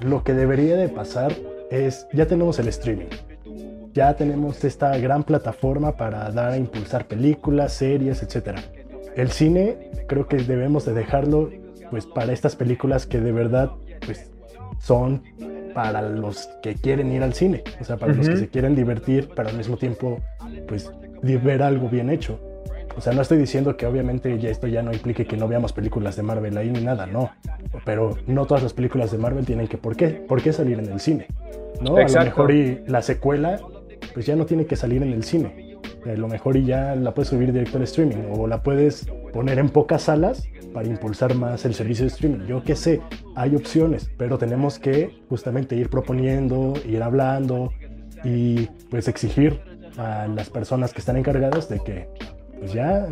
lo que debería de pasar es, ya tenemos el streaming. Ya tenemos esta gran plataforma para dar a impulsar películas, series, etc. El cine creo que debemos de dejarlo pues para estas películas que de verdad pues son para los que quieren ir al cine, o sea, para los que se quieren divertir, pero al mismo tiempo pues ver algo bien hecho. O sea, no estoy diciendo que obviamente ya esto ya no implique que no veamos películas de Marvel ahí ni nada, no. Pero no todas las películas de Marvel tienen que por qué, por qué salir en el cine. ¿no? A lo mejor y la secuela pues ya no tiene que salir en el cine. A lo mejor y ya la puedes subir directo al streaming o la puedes poner en pocas salas para impulsar más el servicio de streaming. Yo qué sé, hay opciones, pero tenemos que justamente ir proponiendo, ir hablando y pues exigir a las personas que están encargadas de que pues ya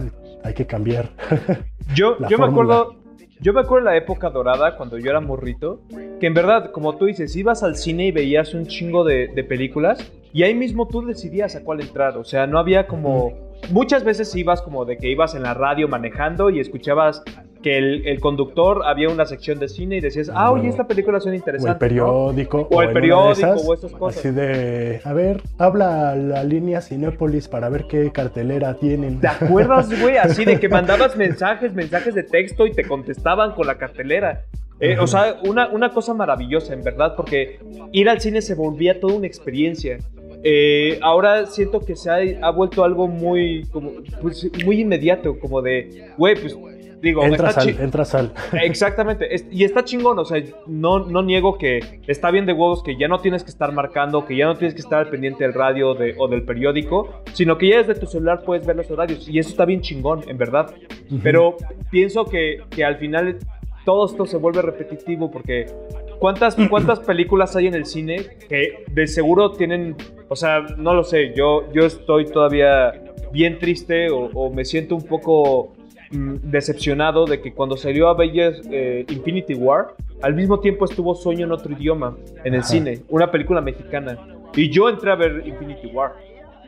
hay que cambiar. Yo, La yo me acuerdo, yo me acuerdo la época dorada cuando yo era morrito, que en verdad, como tú dices, ibas al cine y veías un chingo de, de películas y ahí mismo tú decidías a cuál entrar. O sea, no había como... Muchas veces ibas como de que ibas en la radio manejando y escuchabas que el, el conductor había una sección de cine y decías, ah, oye, esta película suena o interesante. el periódico. O el periódico, esas, o esas cosas. Así de, a ver, habla a la línea Cinépolis para ver qué cartelera tienen. ¿Te acuerdas, güey? Así de que mandabas mensajes, mensajes de texto y te contestaban con la cartelera. Eh, o sea, una, una cosa maravillosa, en verdad, porque ir al cine se volvía toda una experiencia. Eh, ahora siento que se ha, ha vuelto algo muy, como, pues, muy inmediato, como de, güey, pues digo, Entras está al, entras al. Exactamente, es- y está chingón, o sea, no, no niego que está bien de huevos que ya no tienes que estar marcando, que ya no tienes que estar al pendiente del radio de- o del periódico, sino que ya desde tu celular puedes ver los horarios, y eso está bien chingón, en verdad. Pero pienso que, que al final todo esto se vuelve repetitivo porque ¿cuántas, ¿cuántas películas hay en el cine que de seguro tienen, o sea, no lo sé, yo, yo estoy todavía bien triste o, o me siento un poco mm, decepcionado de que cuando salió Avengers eh, Infinity War, al mismo tiempo estuvo Sueño en otro idioma en el Ajá. cine, una película mexicana. Y yo entré a ver Infinity War.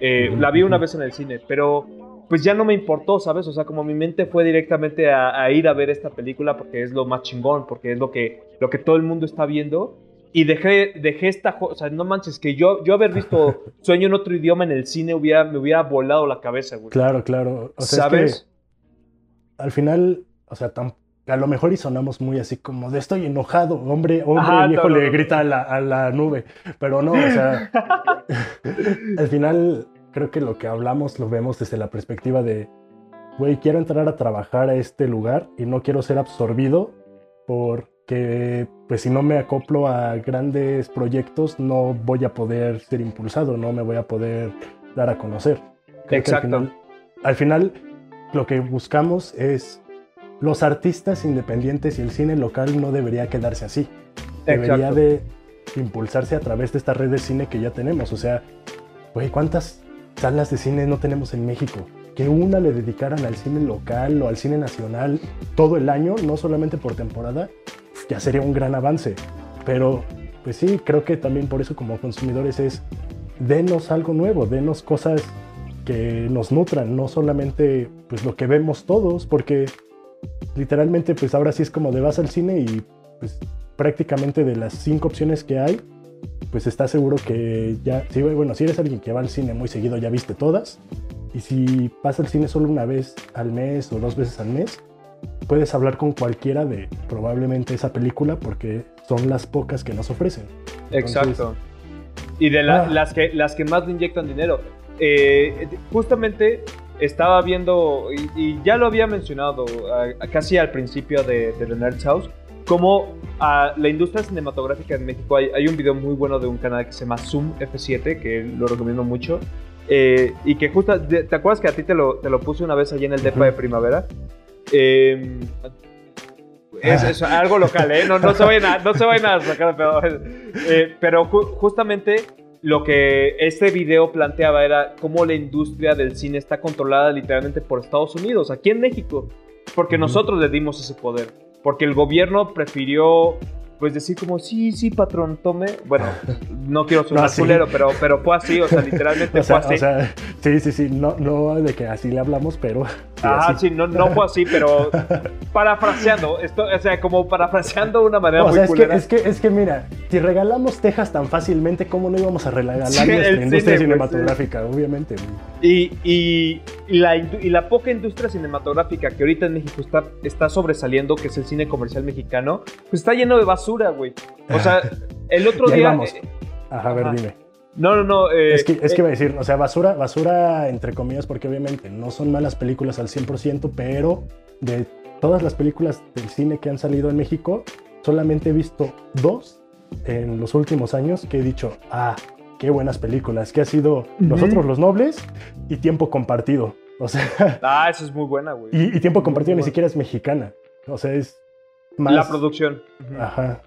Eh, la vi una vez en el cine, pero pues ya no me importó, ¿sabes? O sea, como mi mente fue directamente a, a ir a ver esta película porque es lo más chingón, porque es lo que, lo que todo el mundo está viendo. Y dejé, dejé esta... O sea, no manches, que yo, yo haber visto Sueño en otro idioma en el cine hubiera, me hubiera volado la cabeza, güey. Claro, claro. O sea, es ¿Sabes? que al final, o sea, a lo mejor y sonamos muy así como de estoy enojado, hombre, hombre Ajá, viejo le grita a la, a la nube, pero no, o sea, al final creo que lo que hablamos lo vemos desde la perspectiva de, güey, quiero entrar a trabajar a este lugar y no quiero ser absorbido porque, pues si no me acoplo a grandes proyectos, no voy a poder ser impulsado, no me voy a poder dar a conocer. Creo que Exacto. Al final, al final, lo que buscamos es los artistas independientes y el cine local no debería quedarse así. Debería Exacto. de impulsarse a través de esta red de cine que ya tenemos. O sea, güey, ¿cuántas salas de cine no tenemos en México? Que una le dedicaran al cine local o al cine nacional todo el año, no solamente por temporada, ya sería un gran avance. Pero, pues sí, creo que también por eso como consumidores es, denos algo nuevo, denos cosas que nos nutran, no solamente pues lo que vemos todos, porque literalmente pues ahora sí es como de vas al cine y pues prácticamente de las cinco opciones que hay, pues estás seguro que ya, sí, bueno, si eres alguien que va al cine muy seguido, ya viste todas. Y si pasa al cine solo una vez al mes o dos veces al mes, puedes hablar con cualquiera de probablemente esa película porque son las pocas que nos ofrecen. Exacto. Y de ah. las, que, las que más le inyectan dinero. Eh, justamente estaba viendo, y, ya lo había mencionado casi al principio de, de The Nerd House, como a la industria cinematográfica en México hay, hay, un video muy bueno de un canal que se llama Zoom F7, que lo recomiendo mucho, eh, y que justo, ¿te acuerdas que a ti te lo, te lo puse una vez allí en el DEPA de primavera? Eh, es, algo local, ¿eh? No, no, se vayan a, no se vayan a sacar pedo. Eh, pero justamente lo que este video planteaba era cómo la industria del cine está controlada literalmente por Estados Unidos, aquí en México, porque nosotros le dimos ese poder, porque el gobierno prefirió pues decir como, sí, sí, patrón, tome. Bueno, no quiero sonar culero, pero, pero fue así, o sea, literalmente fue así. O sea, sí, sí, sí, no, no de que así le hablamos, pero... Ajá, sí, no, no fue así, pero parafraseando, esto, o sea, como parafraseando de una manera muy es Que, es, que, es que, mira, si regalamos Texas tan fácilmente, ¿cómo no íbamos a regalar nuestra industria cinematográfica? Obviamente. Y, y, la, y la poca industria cinematográfica que ahorita en México está, está sobresaliendo, que es el cine comercial mexicano, pues está lleno de basura güey. O sea, el otro día. Vamos. Eh, ajá, a ver, dime. No, no, no. Eh, es que, es que iba a decir, o sea, basura, basura entre comillas, porque obviamente no son malas películas al 100%, pero de todas las películas del cine que han salido en México, solamente he visto dos en los últimos años que he dicho, ah, qué buenas películas, que ha sido Nosotros los Nobles y Tiempo Compartido. O sea. Ah, esa es muy buena, güey. Y, Tiempo Compartido ni siquiera es mexicana. O sea, es la producción. Ajá.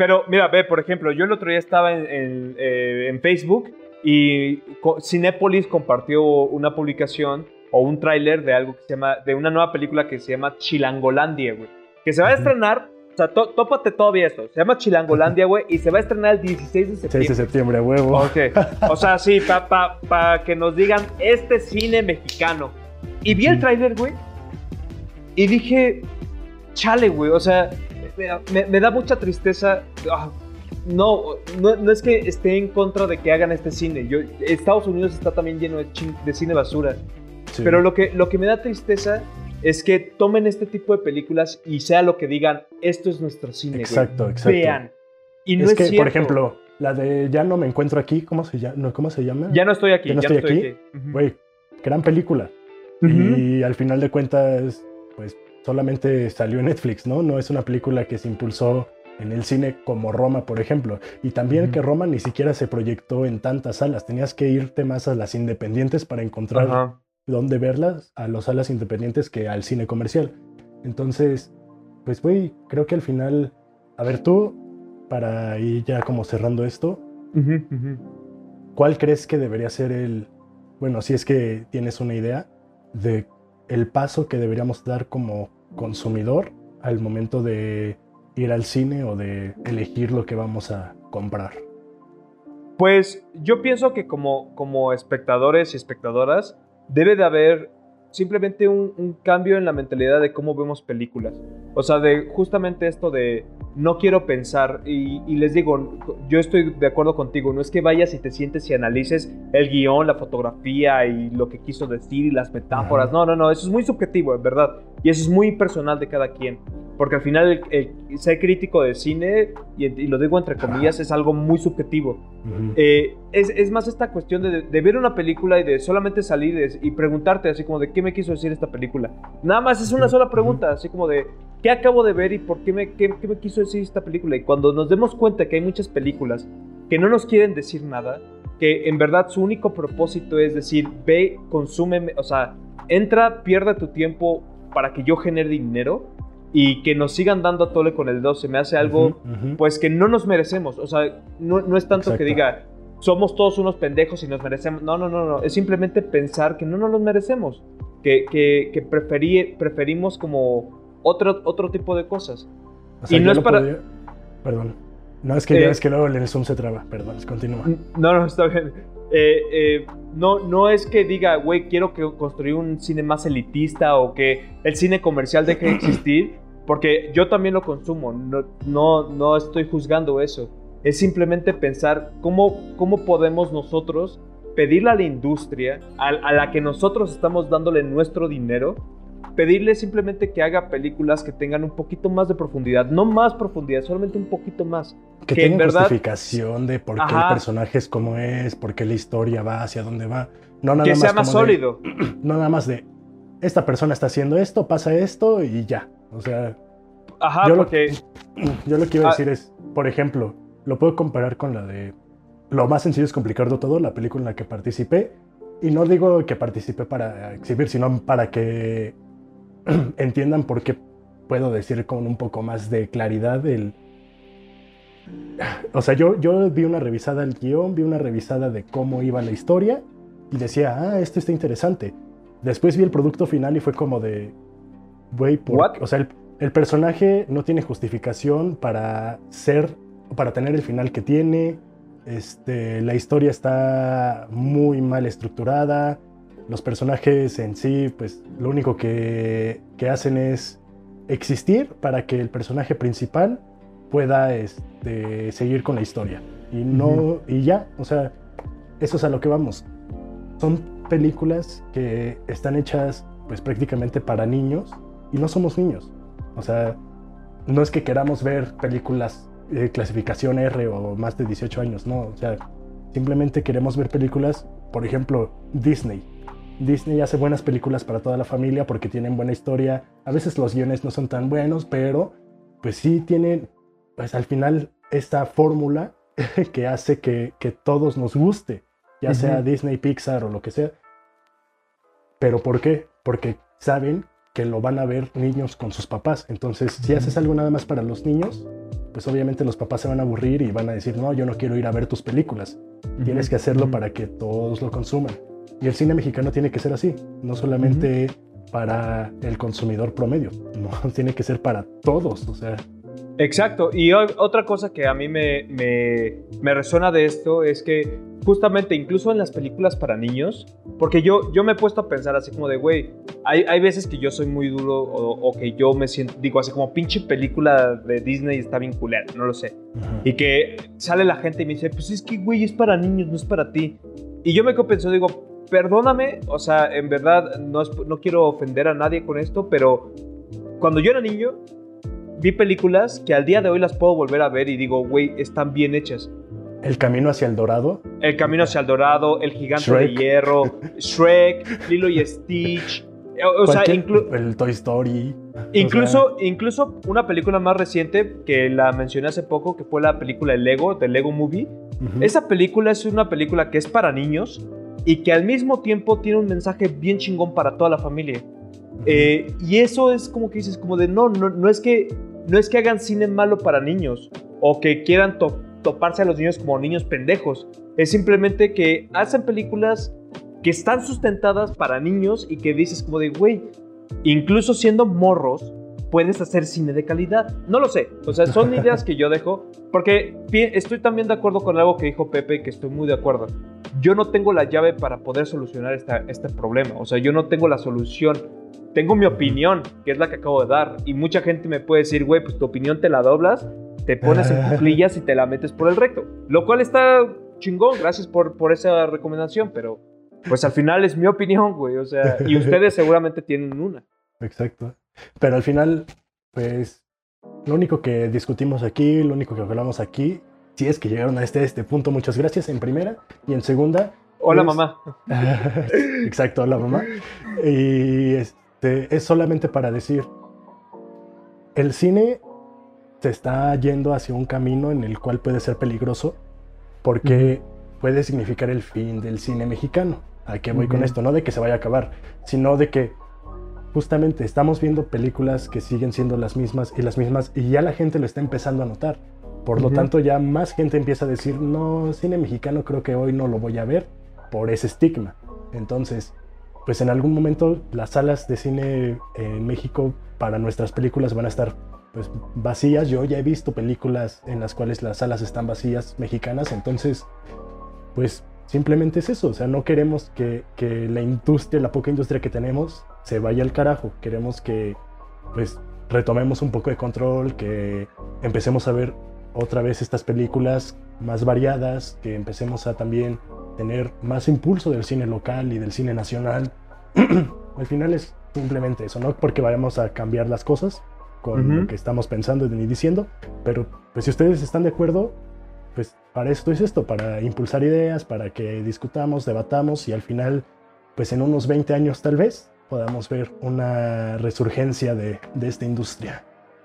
Pero mira, ve, por ejemplo, yo el otro día estaba en, eh, Facebook y Cinepolis compartió una publicación o un tráiler de algo que se llama, de una nueva película que se llama Chilangolandia, güey. Que se va a estrenar, o sea, tópate todavía esto, se llama Chilangolandia, güey, y se va a estrenar el 16 de septiembre. 6 de septiembre, huevo. Ok, o sea, sí, para pa, pa que nos digan este cine mexicano. Y vi el tráiler, güey, y dije, chale, güey, o sea, me, da mucha tristeza. Ah, no, no, es que esté en contra de que hagan este cine. Yo, Estados Unidos está también lleno de, de cine basura. Pero lo que, lo que me da tristeza es que tomen este tipo de películas y sea lo que digan, esto es nuestro cine. Exacto, exacto. Vean. Y no es, que, por ejemplo, la de Ya no me encuentro aquí, ¿cómo se llama? ¿Cómo se llama? Ya no estoy aquí. Ya no, estoy, aquí. Güey, gran película. Y al final de cuentas, pues solamente salió en Netflix, ¿no? No es una película que se impulsó en el cine como Roma, por ejemplo. Y también que Roma ni siquiera se proyectó en tantas salas. Tenías que irte más a las independientes para encontrar dónde verlas, a las salas independientes que al cine comercial. Entonces, pues güey, creo que al final, a ver tú, para ir ya como cerrando esto, ¿cuál crees que debería ser el, bueno, si es que tienes una idea de el paso que deberíamos dar como consumidor al momento de ir al cine o de elegir lo que vamos a comprar? Pues yo pienso que como, como espectadores y espectadoras debe de haber simplemente un, cambio en la mentalidad de cómo vemos películas. O sea, de justamente esto de no quiero pensar y, les digo, yo estoy de acuerdo contigo, no es que vayas y te sientes y analices el guion, la fotografía y lo que quiso decir y las metáforas. No, no, no, eso es muy subjetivo, en verdad. Y eso es muy personal de cada quien. Porque al final ser crítico de cine, y, lo digo entre comillas, es algo muy subjetivo. Eh, es, más esta cuestión de, ver una película y de solamente salir y preguntarte así como de qué me quiso decir esta película. Nada más es una sola pregunta, así como de qué acabo de ver y por qué me, qué, me quiso decir esta película. Y cuando nos demos cuenta que hay muchas películas que no nos quieren decir nada, que en verdad su único propósito es decir, ve, consúmeme, o sea, entra, pierde tu tiempo para que yo genere dinero y que nos sigan dando a tole con el dedo se me hace algo pues que no nos merecemos. O sea, no, es tanto que diga somos todos unos pendejos y nos merecemos. No, no, no, no. Es simplemente pensar que no nos los merecemos. Que, que, preferimos como otro, otro tipo de cosas. y no es para. Perdón. No, es que, eh, es que luego el Zoom se traba. Perdón, continúa. No, no, está bien. Eh, eh, no, no es que diga, güey, quiero que construir un cine más elitista o que el cine comercial deje de existir, porque yo también lo consumo, no, no, no estoy juzgando eso. es simplemente pensar cómo, cómo podemos nosotros pedirle a la industria, a, la que nosotros estamos dándole nuestro dinero, pedirle simplemente que haga películas que tengan un poquito más de profundidad, no más profundidad, solamente un poquito más. Que, tengan verdad... justificación de por qué el personaje es como es, por qué la historia va, hacia dónde va. No nada que más sea más sólido. no nada más de, esta persona está haciendo esto, pasa esto y ya. O sea... Ajá, yo porque... Lo, yo lo que iba a ah. decir es, por ejemplo, lo puedo comparar con la de lo más sencillo es complicarlo todo, la película en la que participé. Y no digo que participé para exhibir, sino para que entiendan por qué puedo decir con un poco más de claridad el... O sea, yo, yo vi una revisada del guion, vi una revisada de cómo iba la historia y decía, ah, esto está interesante. Después vi el producto final y fue como de, güey, o sea, el, el, personaje no tiene justificación para ser, para tener el final que tiene, este, la historia está muy mal estructurada. Los personajes en sí, pues lo único que, hacen es existir para que el personaje principal pueda este, seguir con la historia. Y no, y ya, o sea, eso es a lo que vamos. Son películas que están hechas pues prácticamente para niños y no somos niños. O sea, no es que queramos ver películas eh, clasificación R o más de 18 años, no, o sea, simplemente queremos ver películas, por ejemplo, Disney. Disney hace buenas películas para toda la familia porque tienen buena historia. A veces los guiones no son tan buenos, pero pues sí tienen, pues al final, esta fórmula que hace que, que, todos nos guste, ya sea Disney, Pixar o lo que sea. ¿Pero por qué? Porque saben que lo van a ver niños con sus papás. Entonces, si haces algo nada más para los niños, pues obviamente los papás se van a aburrir y van a decir, no, yo no quiero ir a ver tus películas. Tienes que hacerlo para que todos lo consuman. Y el cine mexicano tiene que ser así, no solamente para el consumidor promedio, no, tiene que ser para todos, o sea. Exacto, y otra cosa que a mí me, me, me resuena de esto es que justamente incluso en las películas para niños, porque yo, yo me he puesto a pensar así como de, güey, hay, hay veces que yo soy muy duro o, que yo me siento, digo así como pinche película de Disney está bien culera, no lo sé. Y que sale la gente y me dice, pues es que, güey, es para niños, no es para ti. Y yo me quedo pensando, digo, perdóname, o sea, en verdad no, no quiero ofender a nadie con esto, pero cuando yo era niño, vi películas que al día de hoy las puedo volver a ver y digo, güey, están bien hechas. El camino hacia el dorado. El camino hacia el dorado, El gigante de hierro, Shrek, Lilo y Stitch. O, sea, el Toy Story. Incluso, incluso una película más reciente que la mencioné hace poco, que fue la película El Lego, de Lego Movie. Esa película es una película que es para niños y que al mismo tiempo tiene un mensaje bien chingón para toda la familia. Eh, y eso es como que dices, como de no, no, no es que no es que hagan cine malo para niños o que quieran toparse a los niños como niños pendejos. Es simplemente que hacen películas que están sustentadas para niños y que dices como de, güey, incluso siendo morros, puedes hacer cine de calidad. No lo sé. O sea, son ideas que yo dejo. Porque estoy también de acuerdo con algo que dijo Pepe, que estoy muy de acuerdo. Yo no tengo la llave para poder solucionar este problema. O sea, yo no tengo la solución tengo mi opinión, que es la que acabo de dar, y mucha gente me puede decir, güey, pues tu opinión te la doblas, te pones en cuclillas y te la metes por el recto, lo cual está chingón, gracias por, por esa recomendación, pero pues al final es mi opinión, güey, o sea, y ustedes seguramente tienen una. Exacto, pero al final, pues, lo único que discutimos aquí, lo único que hablamos aquí, si es que llegaron a este, este punto, muchas gracias en primera, y en segunda... Hola mamá. Exacto, hola mamá. Y este, es solamente para decir, el cine se está yendo hacia un camino en el cual puede ser peligroso porque puede significar el fin del cine mexicano. ¿A qué voy con esto? No de que se vaya a acabar, sino de que justamente estamos viendo películas que siguen siendo las mismas y las mismas y ya la gente lo está empezando a notar. Por lo tanto, ya más gente empieza a decir, no, cine mexicano creo que hoy no lo voy a ver por ese estigma. Entonces, pues en algún momento las salas de cine en México para nuestras películas van a estar pues vacías. Yo ya he visto películas en las cuales las salas están vacías mexicanas, entonces pues simplemente es eso, o sea, no queremos que, que la industria, la poca industria que tenemos se vaya al carajo, queremos que pues retomemos un poco de control, que empecemos a ver otra vez estas películas más variadas, que empecemos a también tener más impulso del cine local y del cine nacional. Al final es simplemente eso, no porque vayamos a cambiar las cosas con lo que estamos pensando y diciendo, pero pues si ustedes están de acuerdo, pues para esto es esto, para impulsar ideas, para que discutamos, debatamos y al final, pues en unos 20 años tal vez, podamos ver una resurgencia de, de esta industria.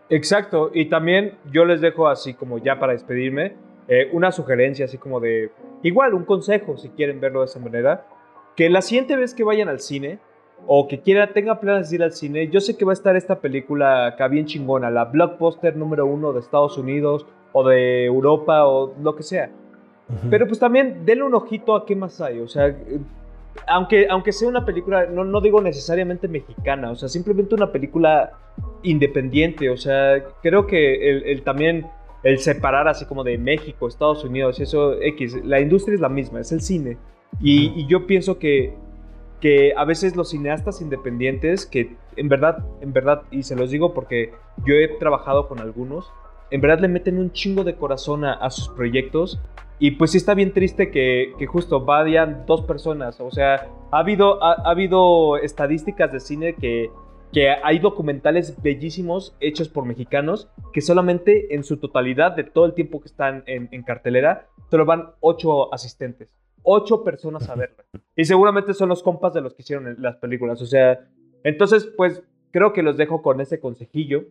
Exacto, y también yo les dejo así como ya para despedirme, eh, una sugerencia así como de, igual un consejo si quieren verlo de esa manera, que la siguiente vez que vayan al cine o que quiera, tenga planes de ir al cine, yo sé que va a estar esta película acá bien chingona, la blockbuster número uno de Estados Unidos o de Europa o lo que sea. Pero pues también denle un ojito a qué más hay, o sea, aunque, aunque sea una película, no, no digo necesariamente mexicana, o sea, simplemente una película independiente, o sea, creo que el, también el separar así como de México, Estados Unidos, eso X, la industria es la misma, es el cine. Y, yo pienso que, que a veces los cineastas independientes, que en verdad, en verdad, y se los digo porque yo he trabajado con algunos, en verdad le meten un chingo de corazón a sus proyectos y pues sí está bien triste que, que justo vayan dos personas. O sea, ha habido, ha, habido estadísticas de cine que, que hay documentales bellísimos hechos por mexicanos que solamente en su totalidad de todo el tiempo que están en, en cartelera, solo van ocho asistentes. Ocho personas a verla. Y seguramente son los compas de los que hicieron las películas. O sea, entonces pues creo que los dejo con ese consejillo.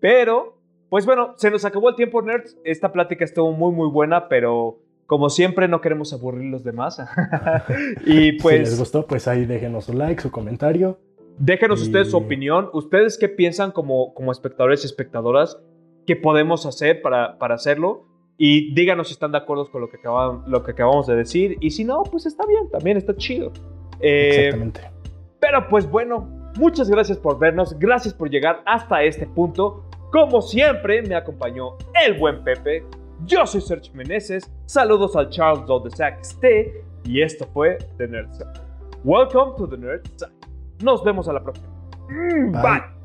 Pero, pues bueno, se nos acabó el tiempo, nerds. Esta plática estuvo muy, muy buena, pero como siempre, no queremos aburrir los demás. y pues. Si les gustó, pues ahí déjenos su like, su comentario. Déjenos ustedes su opinión. ¿Ustedes qué piensan como, como espectadores y espectadoras? ¿Qué podemos hacer para, para hacerlo? Y díganos si están de acuerdo con lo que, lo que acabamos de decir. Y si no, pues está bien, también está chido. Eh, Exactamente. Pero pues bueno, muchas gracias por vernos. Gracias por llegar hasta este punto. Como siempre, me acompañó el buen Pepe. Yo soy Sergio Meneses, saludos al Charles de T y esto fue The Nerd Welcome to The Nerd Nos vemos a la próxima. Bye.